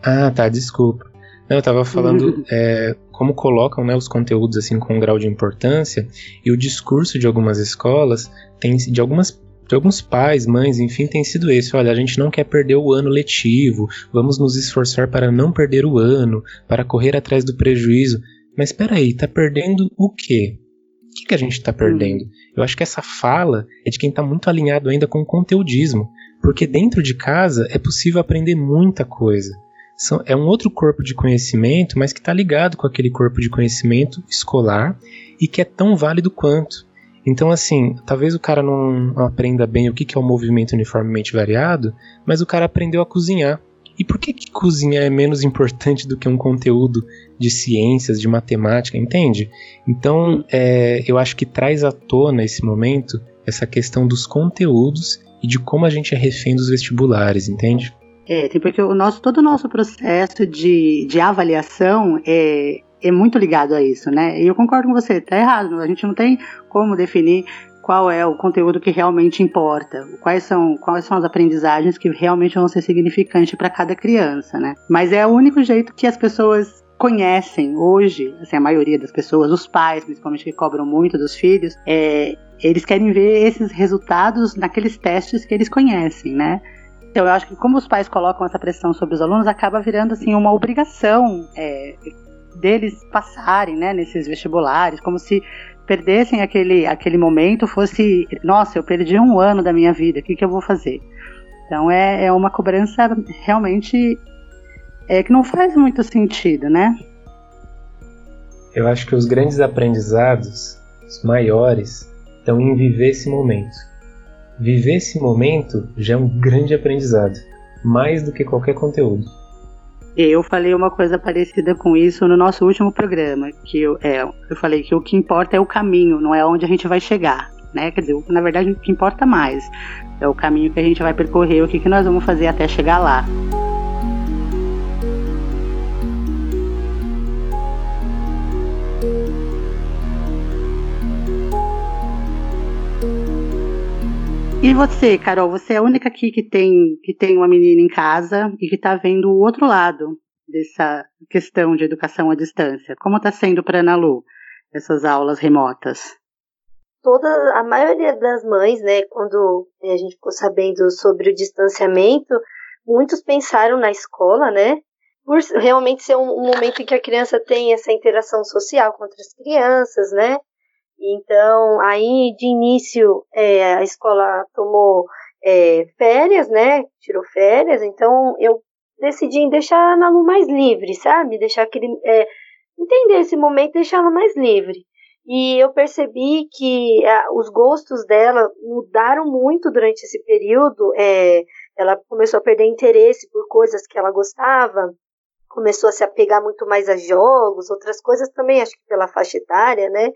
Ah, tá, desculpa. Não, eu estava falando uhum. é, como colocam né, os conteúdos assim com um grau de importância e o discurso de algumas escolas tem de algumas de alguns pais, mães, enfim, tem sido esse. Olha, a gente não quer perder o ano letivo, vamos nos esforçar para não perder o ano, para correr atrás do prejuízo. Mas espera aí, tá perdendo o quê? O que, que a gente está perdendo? Uhum. Eu acho que essa fala é de quem está muito alinhado ainda com o conteudismo, porque dentro de casa é possível aprender muita coisa são, é um outro corpo de conhecimento, mas que está ligado com aquele corpo de conhecimento escolar e que é tão válido quanto. Então, assim, talvez o cara não, aprenda bem o que, é o movimento uniformemente variado, mas o cara aprendeu a cozinhar. E por que, que cozinhar é menos importante do que um conteúdo de ciências, de matemática, entende? Então, é, eu acho que traz à tona esse momento essa questão dos conteúdos e de como a gente é refém dos vestibulares, entende? É, porque o nosso, todo o nosso processo de, de avaliação é, é muito ligado a isso, né? E eu concordo com você, tá errado. A gente não tem como definir qual é o conteúdo que realmente importa, quais são, quais são as aprendizagens que realmente vão ser significantes para cada criança, né? Mas é o único jeito que as pessoas conhecem hoje, assim, a maioria das pessoas, os pais, principalmente que cobram muito dos filhos, é, eles querem ver esses resultados naqueles testes que eles conhecem, né? Então, eu acho que como os pais colocam essa pressão sobre os alunos, acaba virando assim uma obrigação é, deles passarem, né, nesses vestibulares, como se perdessem aquele, aquele momento, fosse, nossa, eu perdi um ano da minha vida, o que, que eu vou fazer? Então é, é uma cobrança realmente é, que não faz muito sentido, né? Eu acho que os grandes aprendizados, os maiores, estão em viver esse momento Viver esse momento já é um grande aprendizado, mais do que qualquer conteúdo. Eu falei uma coisa parecida com isso no nosso último programa, que eu, é, eu falei que o que importa é o caminho, não é onde a gente vai chegar, né? Quer dizer, na verdade o que importa mais é o caminho que a gente vai percorrer, o que, que nós vamos fazer até chegar lá. E você, Carol, você é a única aqui que tem, que tem uma menina em casa e que está vendo o outro lado dessa questão de educação à distância. Como está sendo para Ana Lu essas aulas remotas? Toda a maioria das mães, né, quando a gente ficou sabendo sobre o distanciamento, muitos pensaram na escola, né, por realmente ser um, um momento em que a criança tem essa interação social com outras crianças, né, então, aí de início é, a escola tomou é, férias, né? Tirou férias, então eu decidi deixar a Ana Lu mais livre, sabe? Deixar aquele. É, entender esse momento deixar ela mais livre. E eu percebi que a, os gostos dela mudaram muito durante esse período. É, ela começou a perder interesse por coisas que ela gostava, começou a se apegar muito mais a jogos, outras coisas também, acho que pela faixa etária, né?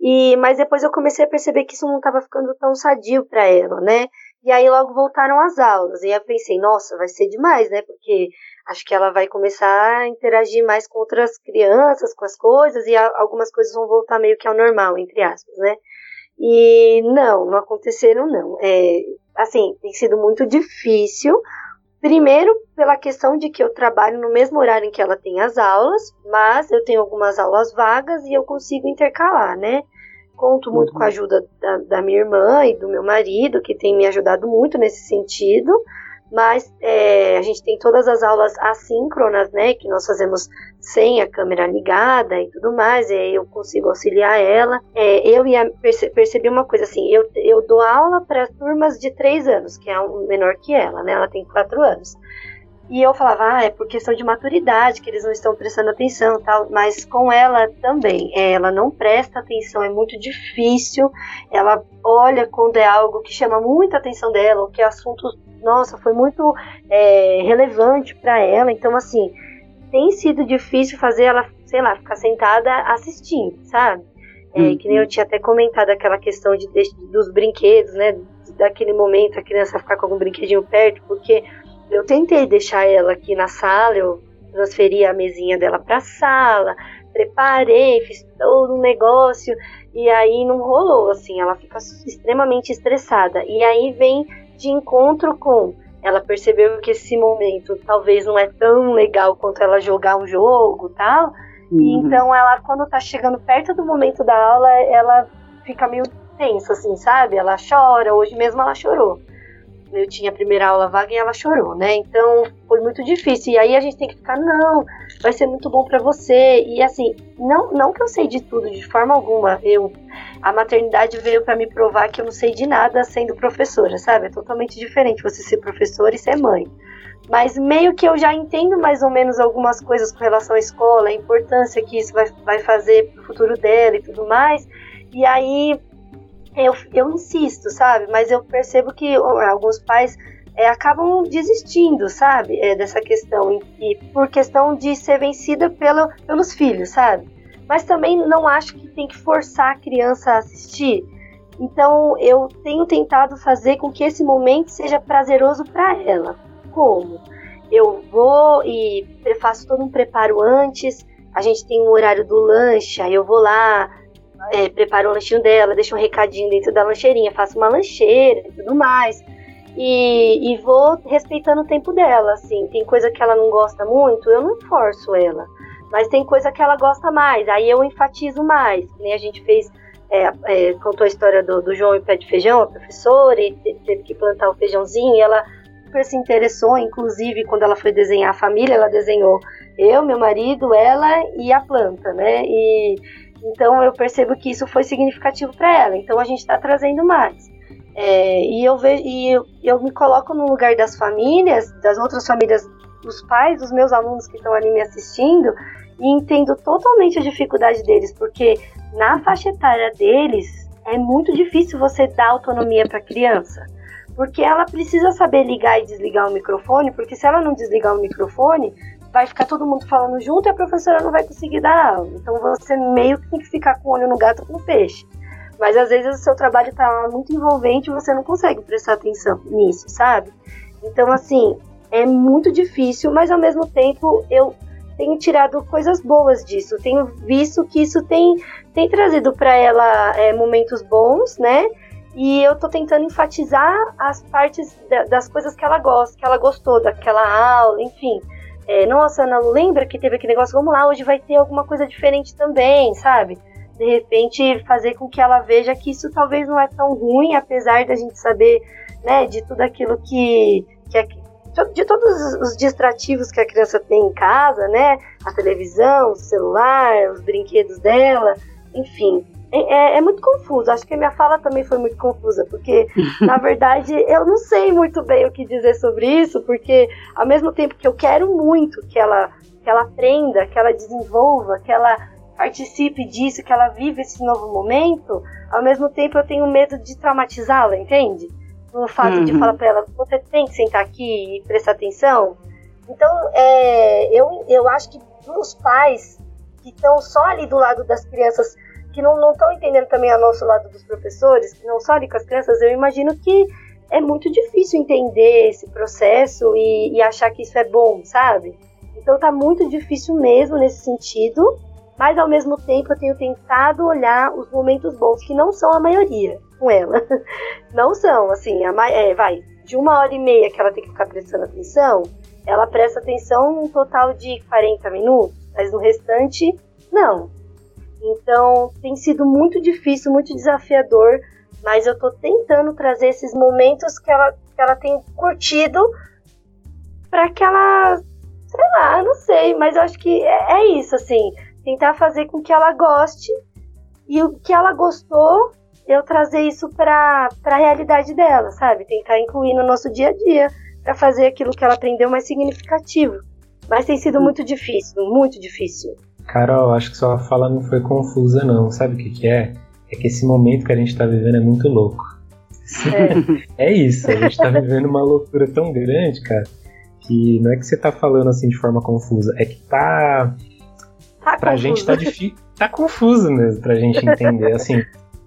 E, mas depois eu comecei a perceber que isso não estava ficando tão sadio para ela, né? E aí logo voltaram as aulas. E eu pensei, nossa, vai ser demais, né? Porque acho que ela vai começar a interagir mais com outras crianças, com as coisas, e algumas coisas vão voltar meio que ao normal, entre aspas, né? E não, não aconteceram, não. É, assim, tem sido muito difícil. Primeiro, pela questão de que eu trabalho no mesmo horário em que ela tem as aulas, mas eu tenho algumas aulas vagas e eu consigo intercalar, né? Conto muito uhum. com a ajuda da, da, minha irmã e do meu marido, que tem me ajudado muito nesse sentido, mas é, a gente tem todas as aulas assíncronas, né, que nós fazemos sem a câmera ligada e tudo mais, e aí eu consigo auxiliar ela. É, eu ia perce percebi uma coisa assim, eu, eu dou aula para turmas de 3 anos, que é um menor que ela, né, ela tem 4 anos. E eu falava, ah, é por questão de maturidade, que eles não estão prestando atenção tal. Mas com ela também, é, ela não presta atenção, é muito difícil. Ela olha quando é algo que chama muita atenção dela, ou que é assunto, nossa, foi muito é, relevante para ela. Então, assim, tem sido difícil fazer ela, sei lá, ficar sentada assistindo, sabe? É, uhum. Que nem eu tinha até comentado aquela questão de, de, dos brinquedos, né? Daquele momento a criança ficar com algum brinquedinho perto, porque eu tentei deixar ela aqui na sala, eu transferi a mesinha dela para a sala, preparei, fiz todo um negócio e aí não rolou, assim, ela fica extremamente estressada. E aí vem de encontro com ela percebeu que esse momento talvez não é tão legal quanto ela jogar um jogo, tal. Uhum. E então ela quando tá chegando perto do momento da aula, ela fica meio tensa assim, sabe? Ela chora, hoje mesmo ela chorou eu tinha a primeira aula vaga e ela chorou, né? Então foi muito difícil. E aí a gente tem que ficar, não, vai ser muito bom para você. E assim, não, não que eu sei de tudo, de forma alguma. Eu, a maternidade veio para me provar que eu não sei de nada sendo professora, sabe? É totalmente diferente você ser professora e ser mãe. Mas meio que eu já entendo mais ou menos algumas coisas com relação à escola, a importância que isso vai, vai fazer pro futuro dela e tudo mais. E aí eu, eu insisto, sabe? Mas eu percebo que alguns pais é, acabam desistindo, sabe? É, dessa questão. E, por questão de ser vencida pelo, pelos filhos, sabe? Mas também não acho que tem que forçar a criança a assistir. Então eu tenho tentado fazer com que esse momento seja prazeroso para ela. Como? Eu vou e faço todo um preparo antes. A gente tem um horário do lanche, aí eu vou lá, é, preparo o lanchinho dela, deixo um recadinho dentro da lancheirinha, faço uma lancheira e tudo mais. E, e, vou respeitando o tempo dela, assim. Tem coisa que ela não gosta muito, eu não forço ela. Mas tem coisa que ela gosta mais, aí eu enfatizo mais. Nem a gente fez, é, é, contou a história do, do João e Pé de Feijão, a professora, e teve que plantar o feijãozinho, e ela super se interessou, inclusive quando ela foi desenhar a família, ela desenhou eu, meu marido, ela e a planta, né? E então eu percebo que isso foi significativo para ela. Então a gente está trazendo mais. É, e eu vejo e eu, eu, me coloco no lugar das famílias, das outras famílias, dos pais, dos meus alunos que estão ali me assistindo, e entendo totalmente a dificuldade deles, porque na faixa etária deles é muito difícil você dar autonomia para a criança. Porque ela precisa saber ligar e desligar o microfone, porque se ela não desligar o microfone, vai ficar todo mundo falando junto e a professora não vai conseguir dar aula. Então você meio que tem que ficar com o olho no gato com o peixe. Mas às vezes o seu trabalho está muito envolvente e você não consegue prestar atenção nisso, sabe? Então, assim, é muito difícil, mas ao mesmo tempo eu tenho tirado coisas boas disso. Tenho visto que isso tem, tem trazido para ela é, momentos bons, né? E eu tô tentando enfatizar as partes das coisas que ela gosta, que ela gostou daquela aula, enfim é, nossa, Ana, lembra que teve aquele negócio? Vamos lá, hoje vai ter alguma coisa diferente também, sabe? De repente fazer com que ela veja que isso talvez não é tão ruim, apesar da gente saber, né, de tudo aquilo que, que é, de todos os distrativos que a criança tem em casa, né? A televisão, o celular, os brinquedos dela, enfim. É, é, muito confuso. Acho que a minha fala também foi muito confusa, porque, na verdade, eu não sei muito bem o que dizer sobre isso, porque, ao mesmo tempo que eu quero muito que ela, que ela aprenda, que ela desenvolva, que ela participe disso, que ela viva esse novo momento, ao mesmo tempo eu tenho medo de traumatizá-la, entende? O fato uhum. de falar para ela, você tem que sentar aqui e prestar atenção. Então, é, eu, eu acho que os pais que estão só ali do lado das crianças que não estão entendendo também a nosso lado dos professores, que não só com as crianças, eu imagino que é muito difícil entender esse processo e, e achar que isso é bom, sabe? Então tá muito difícil mesmo nesse sentido, mas ao mesmo tempo eu tenho tentado olhar os momentos bons, que não são a maioria com ela. Não são, assim, a, é, vai, de uma hora e meia que ela tem que ficar prestando atenção, ela presta atenção um total de 40 minutos, mas no restante, não. Então tem sido muito difícil, muito desafiador, mas eu tô tentando trazer esses momentos que ela, que ela tem curtido para que ela, sei lá, não sei, mas eu acho que é, é isso, assim, tentar fazer com que ela goste e o que ela gostou, eu trazer isso para a realidade dela, sabe? Tentar incluir no nosso dia a dia para fazer aquilo que ela aprendeu mais significativo. Mas tem sido muito difícil, muito difícil. Carol, acho que sua fala não foi confusa, não. Sabe o que, que é? É que esse momento que a gente está vivendo é muito louco. É. é isso, a gente está vivendo uma loucura tão grande, cara, que não é que você tá falando assim de forma confusa, é que tá. Tá pra confuso. gente tá difícil. Tá confuso mesmo pra gente entender. Assim,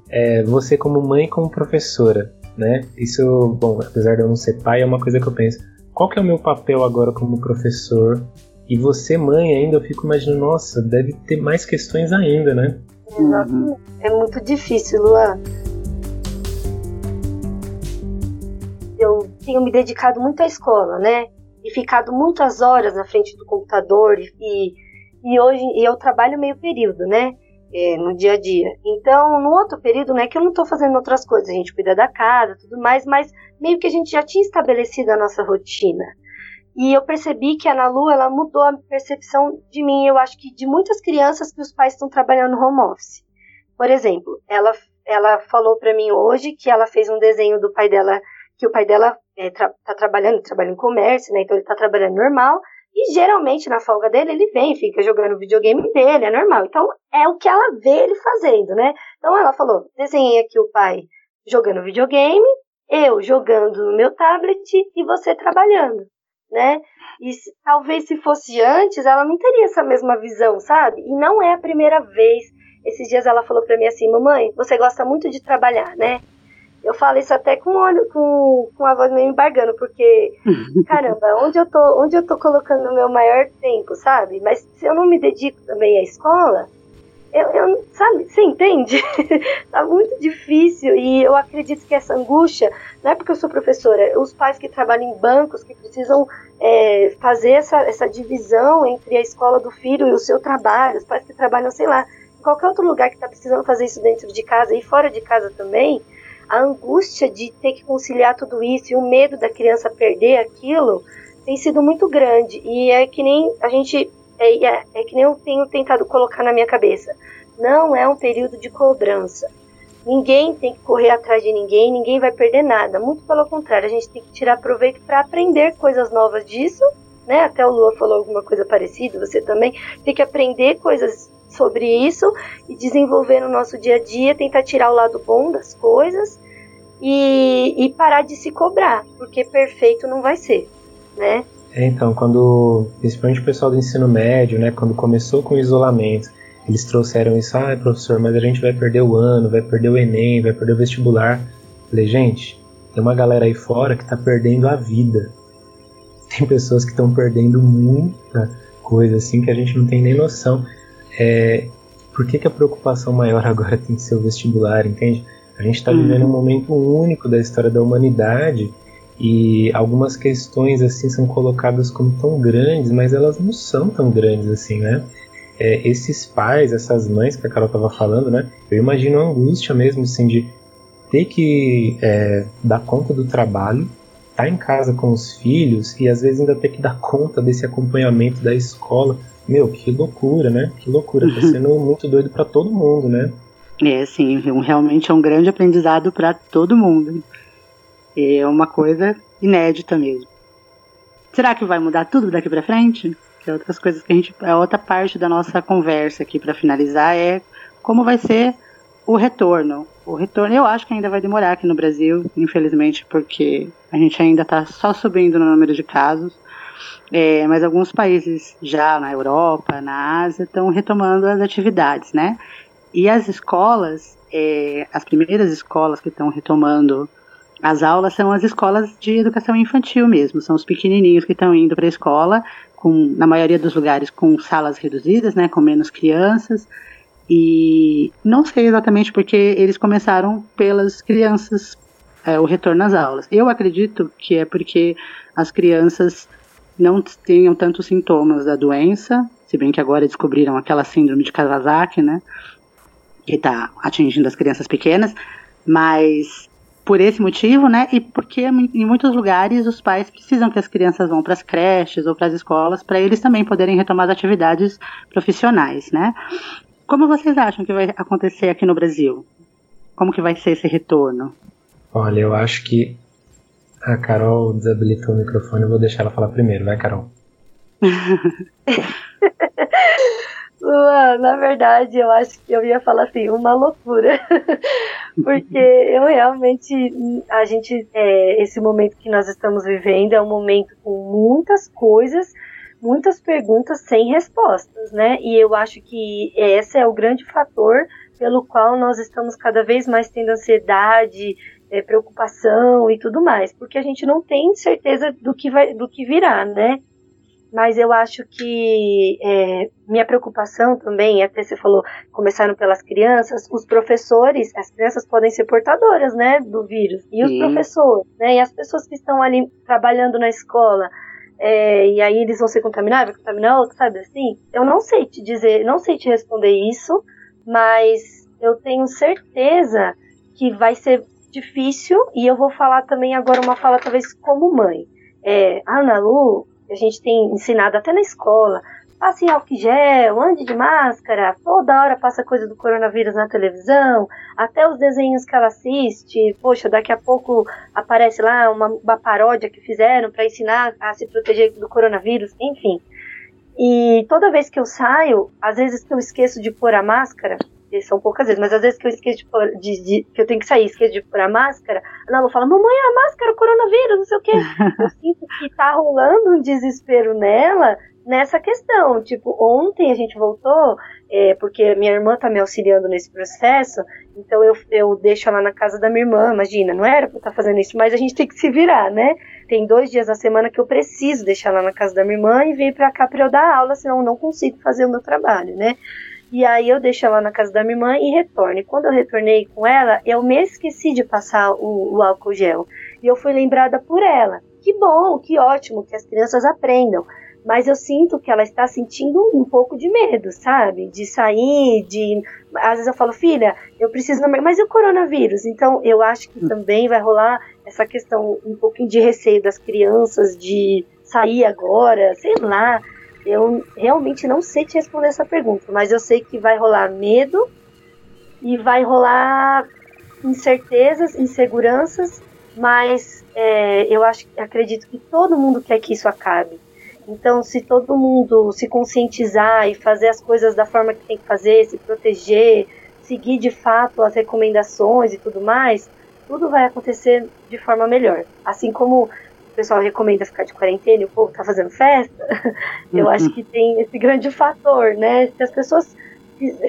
é, você como mãe e como professora, né? Isso, bom, apesar de eu não ser pai, é uma coisa que eu penso. Qual que é o meu papel agora como professor? E você, mãe, ainda eu fico imaginando, nossa, deve ter mais questões ainda, né? Exato. É muito difícil, Luan. Eu tenho me dedicado muito à escola, né? E ficado muitas horas na frente do computador e, e hoje e eu trabalho meio período, né? É, no dia a dia. Então, no outro período, né, que eu não estou fazendo outras coisas, a gente cuida da casa, tudo mais, mas meio que a gente já tinha estabelecido a nossa rotina. E eu percebi que a Ana Lu, ela mudou a percepção de mim, eu acho que de muitas crianças que os pais estão trabalhando no home office. Por exemplo, ela, ela falou para mim hoje que ela fez um desenho do pai dela, que o pai dela é, tra tá trabalhando, trabalha em comércio, né? Então ele tá trabalhando normal. E geralmente na folga dele ele vem, fica jogando o videogame dele, é normal. Então é o que ela vê ele fazendo, né? Então ela falou: desenhei aqui o pai jogando videogame, eu jogando no meu tablet e você trabalhando, né? E se, talvez se fosse antes, ela não teria essa mesma visão, sabe? E não é a primeira vez. Esses dias ela falou para mim assim: "Mamãe, você gosta muito de trabalhar, né?" Eu falo isso até com olho, com, com a voz meio embargando, porque, caramba, onde eu tô, onde eu tô colocando o meu maior tempo, sabe? Mas se eu não me dedico também à escola, eu, eu sabe, você entende? tá muito difícil e eu acredito que essa angústia, não é porque eu sou professora, os pais que trabalham em bancos, que precisam é, fazer essa, essa divisão entre a escola do filho e o seu trabalho, os pais que trabalham, sei lá, em qualquer outro lugar que está precisando fazer isso dentro de casa e fora de casa também, a angústia de ter que conciliar tudo isso e o medo da criança perder aquilo tem sido muito grande. E é que nem a gente. É, é, é que nem eu tenho tentado colocar na minha cabeça. Não é um período de cobrança. Ninguém tem que correr atrás de ninguém, ninguém vai perder nada. Muito pelo contrário, a gente tem que tirar proveito para aprender coisas novas disso, né? Até o Lua falou alguma coisa parecida, você também tem que aprender coisas sobre isso e desenvolver no nosso dia a dia, tentar tirar o lado bom das coisas e, e parar de se cobrar, porque perfeito não vai ser, né? É, então, quando, principalmente o pessoal do ensino médio, né, quando começou com o isolamento, eles trouxeram isso, ah, professor, mas a gente vai perder o ano, vai perder o Enem, vai perder o vestibular. falei, gente, tem uma galera aí fora que está perdendo a vida. Tem pessoas que estão perdendo muita coisa, assim, que a gente não tem nem noção. É, por que, que a preocupação maior agora tem que ser o vestibular, entende? A gente está vivendo um momento único da história da humanidade e algumas questões assim são colocadas como tão grandes, mas elas não são tão grandes assim, né? É, esses pais, essas mães que a Carol estava falando, né? Eu imagino a angústia mesmo, assim, de ter que é, dar conta do trabalho, estar tá em casa com os filhos e às vezes ainda ter que dar conta desse acompanhamento da escola. Meu, que loucura, né? Que loucura. Tá sendo muito doido para todo mundo, né? É, sim, realmente é um grande aprendizado para todo mundo. É uma coisa inédita mesmo. Será que vai mudar tudo daqui para frente? Que é outras coisas que a gente, a outra parte da nossa conversa aqui para finalizar é como vai ser o retorno. O retorno eu acho que ainda vai demorar aqui no Brasil, infelizmente, porque a gente ainda está só subindo no número de casos. É, mas alguns países já na Europa, na Ásia, estão retomando as atividades, né? E as escolas, é, as primeiras escolas que estão retomando as aulas são as escolas de educação infantil mesmo, são os pequenininhos que estão indo para a escola, com, na maioria dos lugares com salas reduzidas, né, com menos crianças. E não sei exatamente porque eles começaram pelas crianças, é, o retorno às aulas. Eu acredito que é porque as crianças não tenham tantos sintomas da doença, se bem que agora descobriram aquela síndrome de Kawasaki, né? que está atingindo as crianças pequenas, mas por esse motivo, né? E porque em muitos lugares os pais precisam que as crianças vão para as creches ou para as escolas para eles também poderem retomar as atividades profissionais, né? Como vocês acham que vai acontecer aqui no Brasil? Como que vai ser esse retorno? Olha, eu acho que a Carol desabilitou o microfone, eu vou deixar ela falar primeiro, vai, Carol. Luan, na verdade, eu acho que eu ia falar assim, uma loucura. Porque eu realmente, a gente, é, esse momento que nós estamos vivendo é um momento com muitas coisas, muitas perguntas sem respostas, né? E eu acho que esse é o grande fator pelo qual nós estamos cada vez mais tendo ansiedade, é, preocupação e tudo mais, porque a gente não tem certeza do que vai, do que virá, né? Mas eu acho que é, minha preocupação também, até você falou, começaram pelas crianças, os professores, as crianças podem ser portadoras, né, do vírus, e os Sim. professores, né, e as pessoas que estão ali trabalhando na escola, é, e aí eles vão ser contaminados, vai contaminar outro, sabe assim? Eu não sei te dizer, não sei te responder isso, mas eu tenho certeza que vai ser difícil, e eu vou falar também agora uma fala talvez como mãe. É, a Ana Lu, a gente tem ensinado até na escola, passe álcool gel, ande de máscara, toda hora passa coisa do coronavírus na televisão, até os desenhos que ela assiste, poxa, daqui a pouco aparece lá uma, uma paródia que fizeram para ensinar a se proteger do coronavírus, enfim. E toda vez que eu saio, às vezes que eu esqueço de pôr a máscara, são poucas vezes, mas às vezes que eu esqueço de, de, de que eu tenho que sair, esqueço de pôr a máscara, a Nalu fala, mamãe, a máscara, o coronavírus, não sei o quê. eu sinto que tá rolando um desespero nela nessa questão. Tipo, ontem a gente voltou, é, porque minha irmã tá me auxiliando nesse processo, então eu, eu deixo ela na casa da minha irmã, imagina, não era pra estar tá fazendo isso, mas a gente tem que se virar, né? Tem dois dias na semana que eu preciso deixar ela na casa da minha irmã e vir pra cá pra eu dar aula, senão eu não consigo fazer o meu trabalho, né? E aí eu deixo ela na casa da minha mãe e retorno. E quando eu retornei com ela, eu me esqueci de passar o, o álcool gel. E eu fui lembrada por ela. Que bom, que ótimo que as crianças aprendam. Mas eu sinto que ela está sentindo um pouco de medo, sabe? De sair, de. Às vezes eu falo, filha, eu preciso. Mas e o coronavírus? Então eu acho que também vai rolar essa questão um pouquinho de receio das crianças de sair agora, sei lá. Eu realmente não sei te responder essa pergunta, mas eu sei que vai rolar medo e vai rolar incertezas, inseguranças, mas é, eu acho, acredito que todo mundo quer que isso acabe. Então, se todo mundo se conscientizar e fazer as coisas da forma que tem que fazer, se proteger, seguir de fato as recomendações e tudo mais, tudo vai acontecer de forma melhor. Assim como pessoal recomenda ficar de quarentena e o povo tá fazendo festa, eu uhum. acho que tem esse grande fator, né? Se as pessoas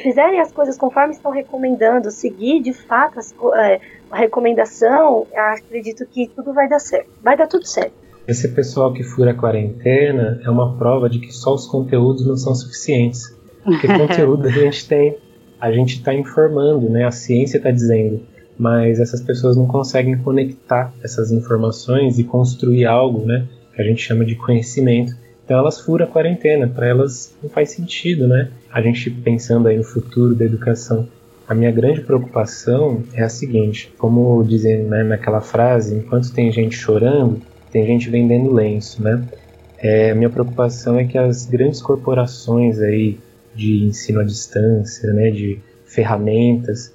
fizerem as coisas conforme estão recomendando, seguir de fato as, é, a recomendação, acredito que tudo vai dar certo. Vai dar tudo certo. Esse pessoal que fura a quarentena é uma prova de que só os conteúdos não são suficientes. Porque conteúdo a gente tem, a gente está informando, né? A ciência está dizendo mas essas pessoas não conseguem conectar essas informações e construir algo, né, que a gente chama de conhecimento. Então elas furam a quarentena, para elas não faz sentido, né? A gente pensando aí no futuro da educação. A minha grande preocupação é a seguinte, como dizem né, naquela frase, enquanto tem gente chorando, tem gente vendendo lenço, né? É, a minha preocupação é que as grandes corporações aí de ensino à distância, né, de ferramentas,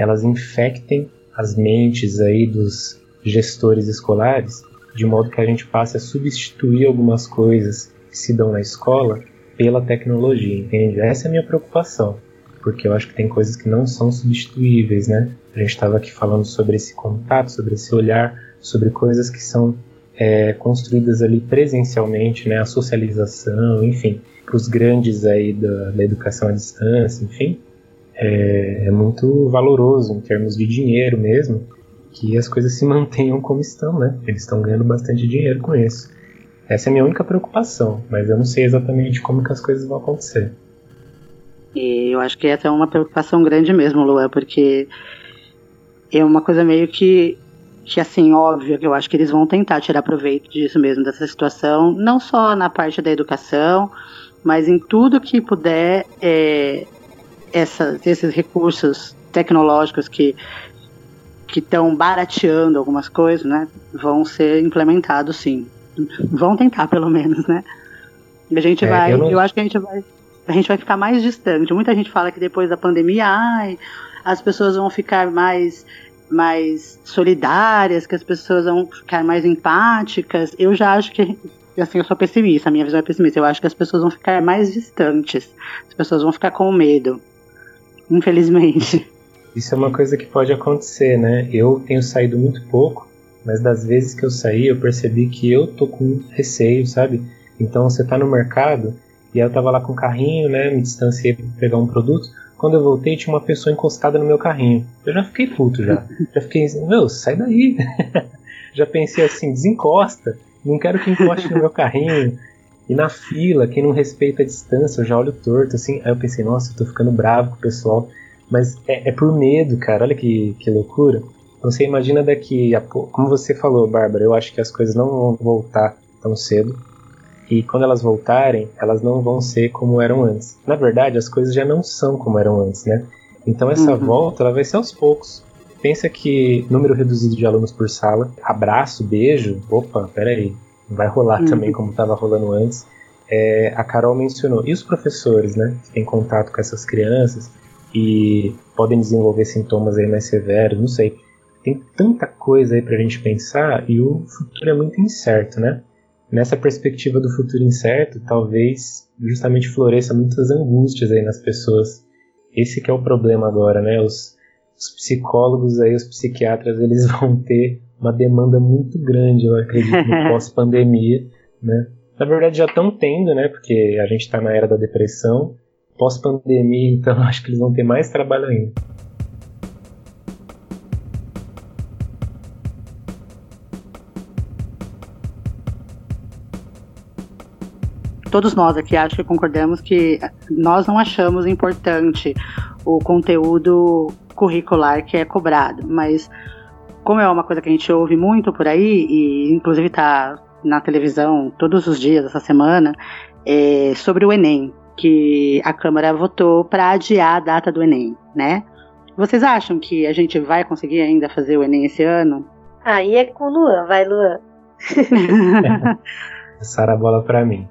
elas infectem as mentes aí dos gestores escolares, de modo que a gente passe a substituir algumas coisas que se dão na escola pela tecnologia, entende? Essa é a minha preocupação, porque eu acho que tem coisas que não são substituíveis, né? A gente estava aqui falando sobre esse contato, sobre esse olhar, sobre coisas que são é, construídas ali presencialmente, né? A socialização, enfim, para os grandes aí da, da educação à distância, enfim é, é muito valoroso em termos de dinheiro mesmo que as coisas se mantenham como estão, né? Eles estão ganhando bastante dinheiro com isso. Essa é a minha única preocupação, mas eu não sei exatamente como que as coisas vão acontecer. E eu acho que essa é uma preocupação grande mesmo, Luan, porque é uma coisa meio que, que assim, óbvia, que eu acho que eles vão tentar tirar proveito disso mesmo, dessa situação, não só na parte da educação, mas em tudo que puder é, essa, esses recursos tecnológicos que que estão barateando algumas coisas, né, vão ser implementados sim. Vão tentar, pelo menos, né? A gente é, vai, eu, não... eu, acho que a gente vai, a gente vai ficar mais distante. Muita gente fala que depois da pandemia, ai, as pessoas vão ficar mais mais solidárias, que as pessoas vão ficar mais empáticas. Eu já acho que assim, eu sou pessimista, a minha visão é pessimista. Eu acho que as pessoas vão ficar mais distantes. As pessoas vão ficar com medo. Infelizmente. Isso é uma coisa que pode acontecer, né? Eu tenho saído muito pouco, mas das vezes que eu saí, eu percebi que eu tô com receio, sabe? Então você tá no mercado e eu tava lá com o carrinho, né? Me distanciei para pegar um produto. Quando eu voltei, tinha uma pessoa encostada no meu carrinho. Eu já fiquei puto já. Já fiquei meu, sai daí. já pensei assim, desencosta. Não quero que encoste no meu carrinho. E na fila, quem não respeita a distância, eu já olho torto, assim. Aí eu pensei, nossa, eu tô ficando bravo com o pessoal. Mas é, é por medo, cara. Olha que, que loucura. Você imagina daqui a pouco. Como você falou, Bárbara, eu acho que as coisas não vão voltar tão cedo. E quando elas voltarem, elas não vão ser como eram antes. Na verdade, as coisas já não são como eram antes, né? Então essa uhum. volta ela vai ser aos poucos. Pensa que número reduzido de alunos por sala, abraço, beijo, opa, peraí, vai rolar uhum. também como estava rolando antes. É, a Carol mencionou. E os professores, né? Que têm contato com essas crianças, e podem desenvolver sintomas aí mais severos, não sei. Tem tanta coisa aí pra gente pensar e o futuro é muito incerto, né? Nessa perspectiva do futuro incerto, talvez justamente floresça muitas angústias aí nas pessoas. Esse que é o problema agora, né? Os, os psicólogos aí, os psiquiatras, eles vão ter uma demanda muito grande, eu acredito, no pós-pandemia, né? Na verdade já estão tendo, né? Porque a gente está na era da depressão, pós-pandemia, então acho que eles vão ter mais trabalho ainda. Todos nós aqui acho que concordamos que nós não achamos importante o conteúdo curricular que é cobrado, mas como é uma coisa que a gente ouve muito por aí, e inclusive está na televisão todos os dias essa semana, é sobre o Enem que a Câmara votou para adiar a data do Enem, né? Vocês acham que a gente vai conseguir ainda fazer o Enem esse ano? Aí é com o Luan, vai Luan. Passar a bola para mim.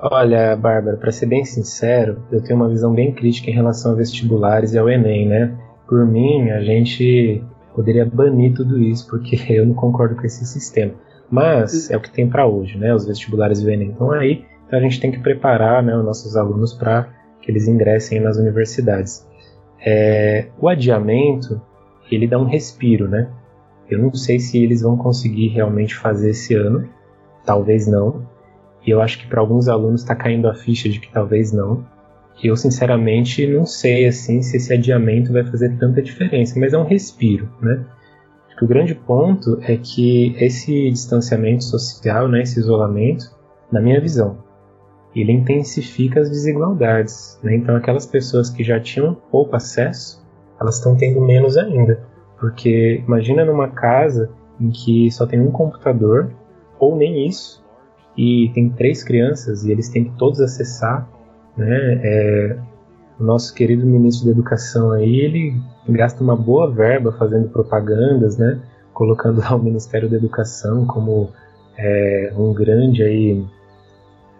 Olha, Bárbara, para ser bem sincero, eu tenho uma visão bem crítica em relação a vestibulares e ao Enem, né? Por mim, a gente poderia banir tudo isso, porque eu não concordo com esse sistema. Mas é o que tem para hoje, né? Os vestibulares e o Enem estão aí, então a gente tem que preparar né, os nossos alunos para que eles ingressem nas universidades. É, o adiamento ele dá um respiro, né? Eu não sei se eles vão conseguir realmente fazer esse ano, talvez não. E eu acho que para alguns alunos está caindo a ficha de que talvez não. Eu sinceramente não sei assim se esse adiamento vai fazer tanta diferença, mas é um respiro, né? O grande ponto é que esse distanciamento social, né, esse isolamento, na minha visão, ele intensifica as desigualdades. Né? Então, aquelas pessoas que já tinham pouco acesso, elas estão tendo menos ainda. Porque imagina numa casa em que só tem um computador, ou nem isso, e tem três crianças e eles têm que todos acessar. Né? É, o nosso querido ministro da Educação aí, ele gasta uma boa verba fazendo propagandas, né? colocando lá o Ministério da Educação como é, um grande aí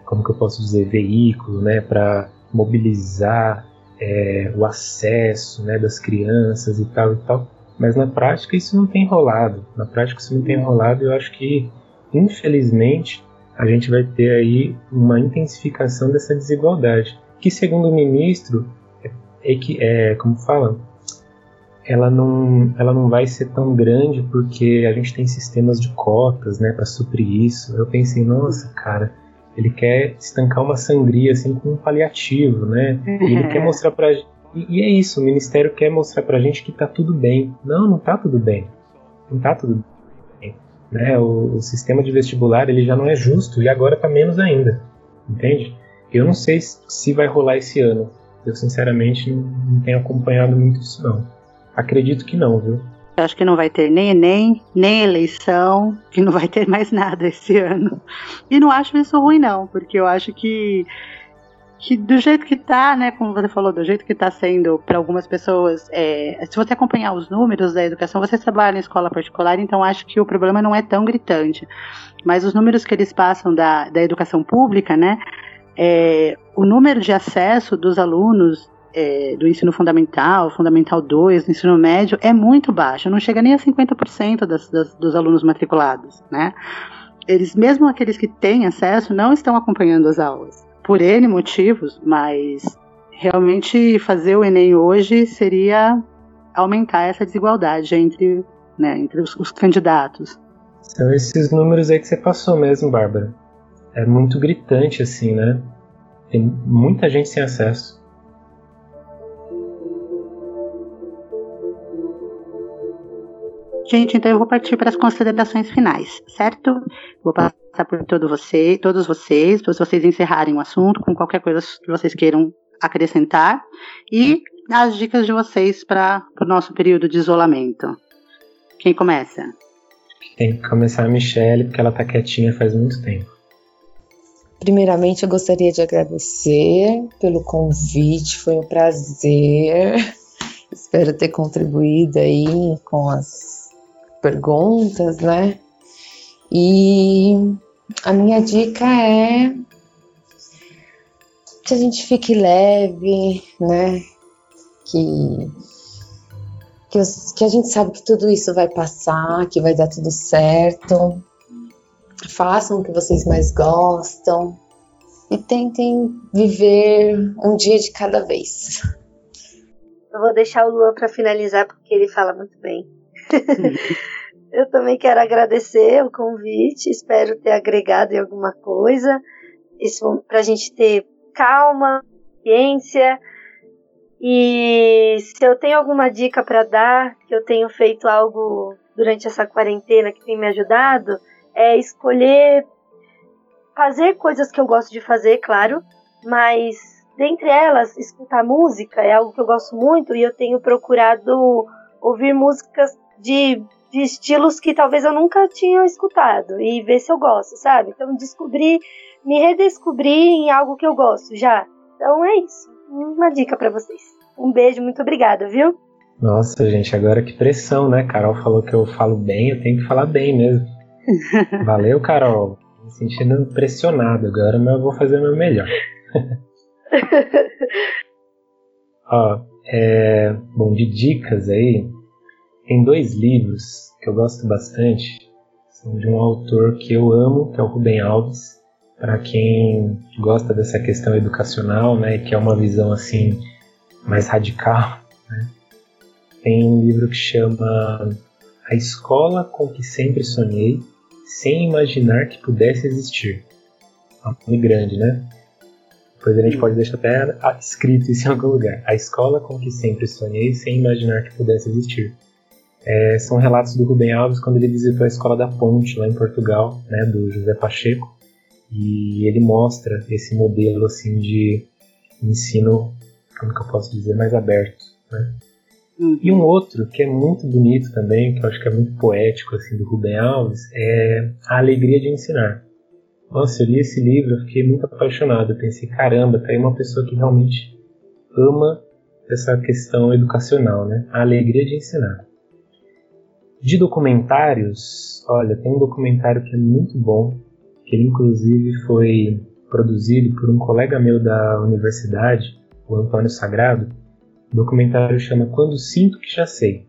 como que eu posso dizer, veículo, né, para mobilizar é, o acesso, né, das crianças e tal e tal. Mas na prática isso não tem rolado. Na prática isso não tem rolado. E eu acho que, infelizmente, a gente vai ter aí uma intensificação dessa desigualdade, que segundo o ministro é, que é como fala, ela não, ela não vai ser tão grande porque a gente tem sistemas de cotas, né, para suprir isso. Eu pensei, nossa, cara, ele quer estancar uma sangria assim com um paliativo, né? E ele quer mostrar pra e, e é isso, o ministério quer mostrar pra gente que tá tudo bem. Não, não tá tudo bem. Não tá tudo bem. Né? O, o sistema de vestibular ele já não é justo e agora tá menos ainda. Entende? Eu não sei se vai rolar esse ano. Eu sinceramente não, tenho acompanhado muito isso não. Acredito que não, viu? acho que não vai ter nem Enem, nem eleição, que não vai ter mais nada esse ano. E não acho isso ruim, não, porque eu acho que que do jeito que tá, né, como você falou, do jeito que tá sendo para algumas pessoas, é, se você acompanhar os números da educação, você trabalha em escola particular, então acho que o problema não é tão gritante. Mas os números que eles passam da, da educação pública, né, é, o número de acesso dos alunos é, do ensino fundamental, fundamental 2, do ensino médio, é muito baixo, não chega nem a 50% das, das, dos alunos matriculados, né? Eles, mesmo aqueles que têm acesso, não estão acompanhando as aulas por N motivos, mas realmente fazer o Enem hoje seria aumentar essa desigualdade entre, né, entre os, os candidatos. São esses números aí que você passou mesmo, Bárbara. É muito gritante, assim, né? Tem muita gente sem acesso. Gente, então eu vou partir para as considerações finais, certo? Vou passar por todo você, todos vocês, para vocês encerrarem o assunto com qualquer coisa que vocês queiram acrescentar e as dicas de vocês para o nosso período de isolamento. Quem começa? Tem que começar a Michelle, porque ela está quietinha faz muito tempo. Primeiramente, eu gostaria de agradecer pelo convite, foi um prazer. Espero ter contribuído aí com as perguntas, né? E a minha dica é que a gente fique leve, né? Que, que, que a gente sabe que tudo isso vai passar, que vai dar tudo certo. Façam o que vocês mais gostam e tentem viver um dia de cada vez. Eu vou deixar o Luan para finalizar porque ele fala muito bem. Eu também quero agradecer o convite, espero ter agregado em alguma coisa. Isso para a gente ter calma, ciência. E se eu tenho alguma dica para dar, que eu tenho feito algo durante essa quarentena que tem me ajudado, é escolher fazer coisas que eu gosto de fazer, claro, mas dentre elas, escutar música é algo que eu gosto muito e eu tenho procurado ouvir músicas de, de estilos que talvez eu nunca tinha escutado e ver se eu gosto, sabe? Então descobrir, me redescobrir em algo que eu gosto já. Então é isso. Uma dica para vocês. Um beijo, muito obrigada, viu? Nossa, gente, agora que pressão, né? Carol falou que eu falo bem, eu tenho que falar bem mesmo. Valeu, Carol. Me sentindo pressionado agora, mas eu vou fazer o meu melhor. Ó, é, bom, de dicas aí, tem dois livros que eu gosto bastante, são de um autor que eu amo, que é o Rubem Alves. Para quem gosta dessa questão educacional, né, que é uma visão assim mais radical, né, tem um livro que chama A Escola com que sempre sonhei, sem imaginar que pudesse existir. É um nome grande, né? Depois a gente pode deixar até escrito isso em algum lugar. A escola com que sempre sonhei, sem imaginar que pudesse existir. É, são relatos do Rubem Alves quando ele visitou a Escola da Ponte, lá em Portugal, né, do José Pacheco, e ele mostra esse modelo assim de ensino, como que eu posso dizer, mais aberto. Né? E um outro que é muito bonito também, que eu acho que é muito poético assim do Rubem Alves, é A Alegria de Ensinar. Nossa, eu li esse livro, eu fiquei muito apaixonado. Eu pensei, caramba, tá aí uma pessoa que realmente ama essa questão educacional, né? A alegria de ensinar. De documentários, olha, tem um documentário que é muito bom, que ele inclusive foi produzido por um colega meu da universidade, o Antônio Sagrado. O documentário chama Quando Sinto Que Já Sei.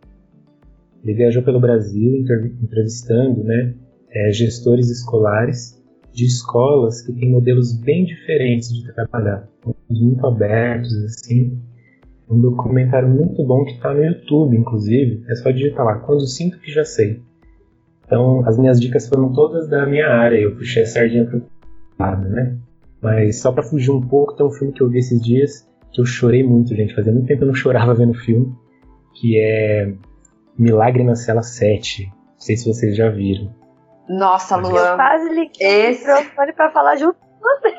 Ele viajou pelo Brasil entrevistando né, é, gestores escolares de escolas que têm modelos bem diferentes de trabalhar, muito abertos, assim, um documentário muito bom que está no YouTube, inclusive. É só digitar lá, quando sinto que já sei. Então, as minhas dicas foram todas da minha área. Eu puxei a sardinha para lado, né? Mas só para fugir um pouco, tem um filme que eu vi esses dias que eu chorei muito, gente. Fazia muito tempo que eu não chorava vendo o filme, que é Milagre na Cela 7. Não sei se vocês já viram. Nossa, Luan. Eu quase liguei esse... o para falar junto com você.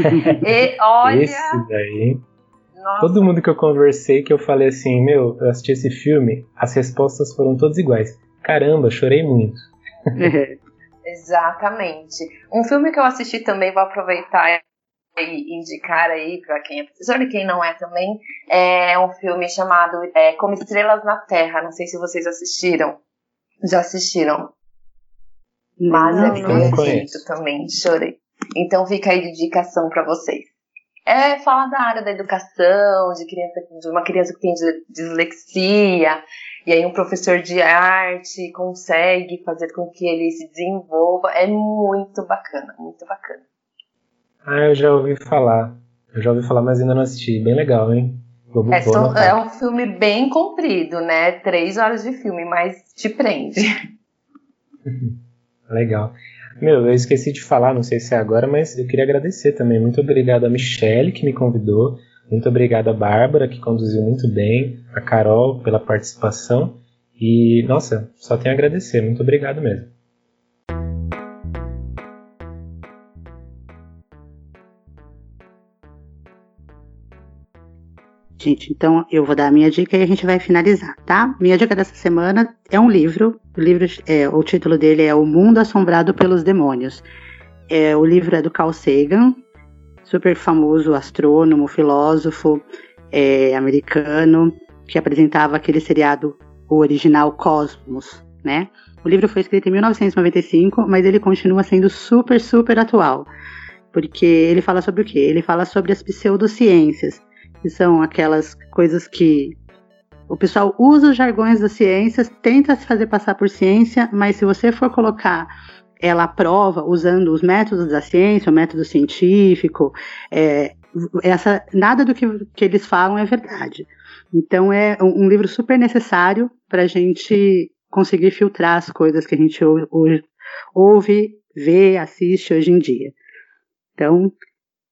e, olha... Esse daí nossa. Todo mundo que eu conversei, que eu falei assim, meu, eu assisti esse filme, as respostas foram todas iguais. Caramba, chorei muito. Exatamente. Um filme que eu assisti também, vou aproveitar indicar aí para quem é professor e quem não é também, é um filme chamado é, Como Estrelas na Terra. Não sei se vocês assistiram. Já assistiram? Mas não, é perfeito também, chorei. Então fica aí de indicação para vocês. É falar da área da educação, de criança, de uma criança que tem dislexia, e aí um professor de arte consegue fazer com que ele se desenvolva. É muito bacana, muito bacana. Ah, eu já ouvi falar. Eu já ouvi falar, mas ainda não assisti. Bem legal, hein? É, só, é, um filme bem comprido, né? Três horas de filme, mas te prende. legal. Meu, eu esqueci de falar, não sei se é agora, mas eu queria agradecer também. Muito obrigado a Michelle que me convidou. Muito obrigado a Bárbara que conduziu muito bem, a Carol pela participação. E, nossa, só tenho a agradecer. Muito obrigado mesmo. Gente, então eu vou dar a minha dica e a gente vai finalizar, tá? Minha dica dessa semana é um livro. O livro, é, o título dele é O Mundo Assombrado pelos Demônios. É, o livro é do Carl Sagan, super famoso astrônomo, filósofo é, americano, que apresentava aquele seriado, o original Cosmos, né? O livro foi escrito em 1995, mas ele continua sendo super, super atual. Porque ele fala sobre o quê? Ele fala sobre as pseudociências que são aquelas coisas que o pessoal usa os jargões das ciências, tenta se fazer passar por ciência, mas se você for colocar ela à prova usando os métodos da ciência, o método científico, é, essa, nada do que, que eles falam é verdade. Então é um, livro super necessário para a gente conseguir filtrar as coisas que a gente ouve, ouve, vê, assiste hoje em dia. Então,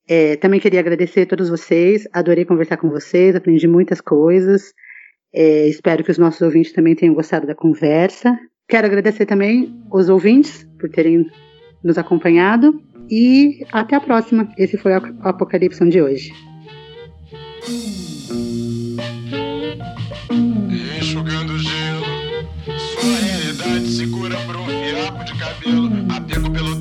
é, também queria agradecer a todos vocês, adorei conversar com vocês, aprendi muitas coisas. É, espero que os nossos ouvintes também tenham gostado da conversa. Quero agradecer também os ouvintes por terem nos acompanhado e até a próxima. Esse foi o Apocalipse de hoje. Enxugando gelo, sua realidade por um fiapo de cabelo, apego pelo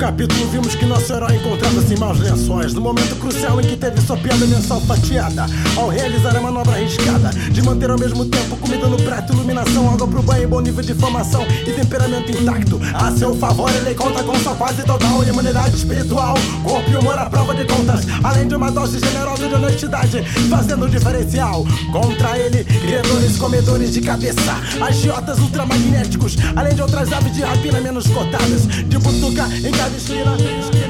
capítulo vimos que nosso herói encontrava-se em maus lençóis. No momento crucial em que teve sua piada mensal fatiada Ao realizar a manobra arriscada De manter ao mesmo tempo comida no prato Iluminação, água pro banho, bom nível de formação E temperamento intacto. A seu favor ele conta com sua quase total Imunidade espiritual, corpo e humor à prova de contas Além de uma dose generosa de honestidade Fazendo diferencial Contra ele, criadores comedores de cabeça Agiotas ultramagnéticos Além de outras aves de rapina menos cotadas De butuca em cada esquina, esquina.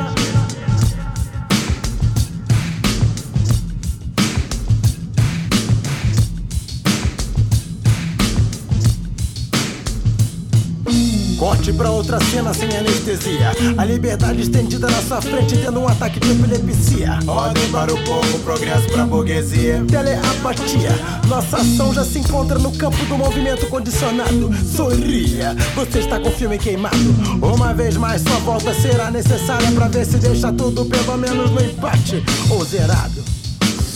Corte pra outra cena sem anestesia. A liberdade estendida na sua frente, tendo um ataque de epilepsia. Ordem para o povo, progresso pra burguesia. Teleapatia. Nossa ação já se encontra no campo do movimento condicionado. Sorria, você está com o filme queimado. Uma vez mais, sua volta será necessária pra ver se deixa tudo pelo menos no empate ou zerado.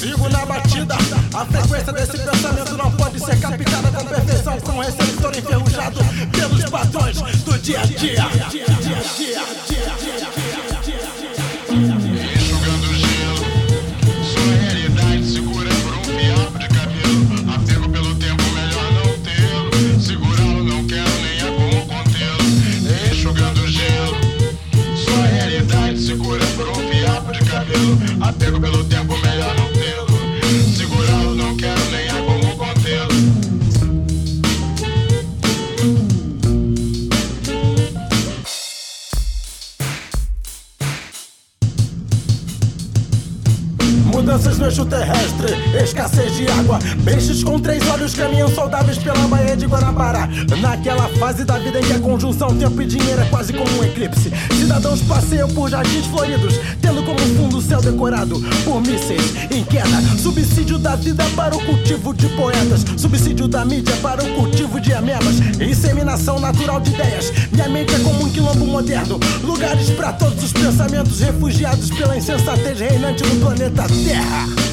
Sigo na batida. A frequência desse pensamento não pode ser captada com perfeição. Com receptor enferrujado pelos padrões do dia a dia. dia, dia, dia no água. Peixes com três olhos caminham saudáveis pela Baía de Guanabara. Naquela fase da vida em que a conjunção tempo e dinheiro é quase como um eclipse. Cidadãos passeiam por jardins floridos, tendo como fundo o céu decorado por mísseis em queda. Subsídio da vida para o cultivo de poetas. Subsídio da mídia para o cultivo de amebas. Inseminação natural de ideias. Minha mente é como um quilombo moderno. Lugares para todos os pensamentos refugiados pela insensatez reinante no planeta Terra.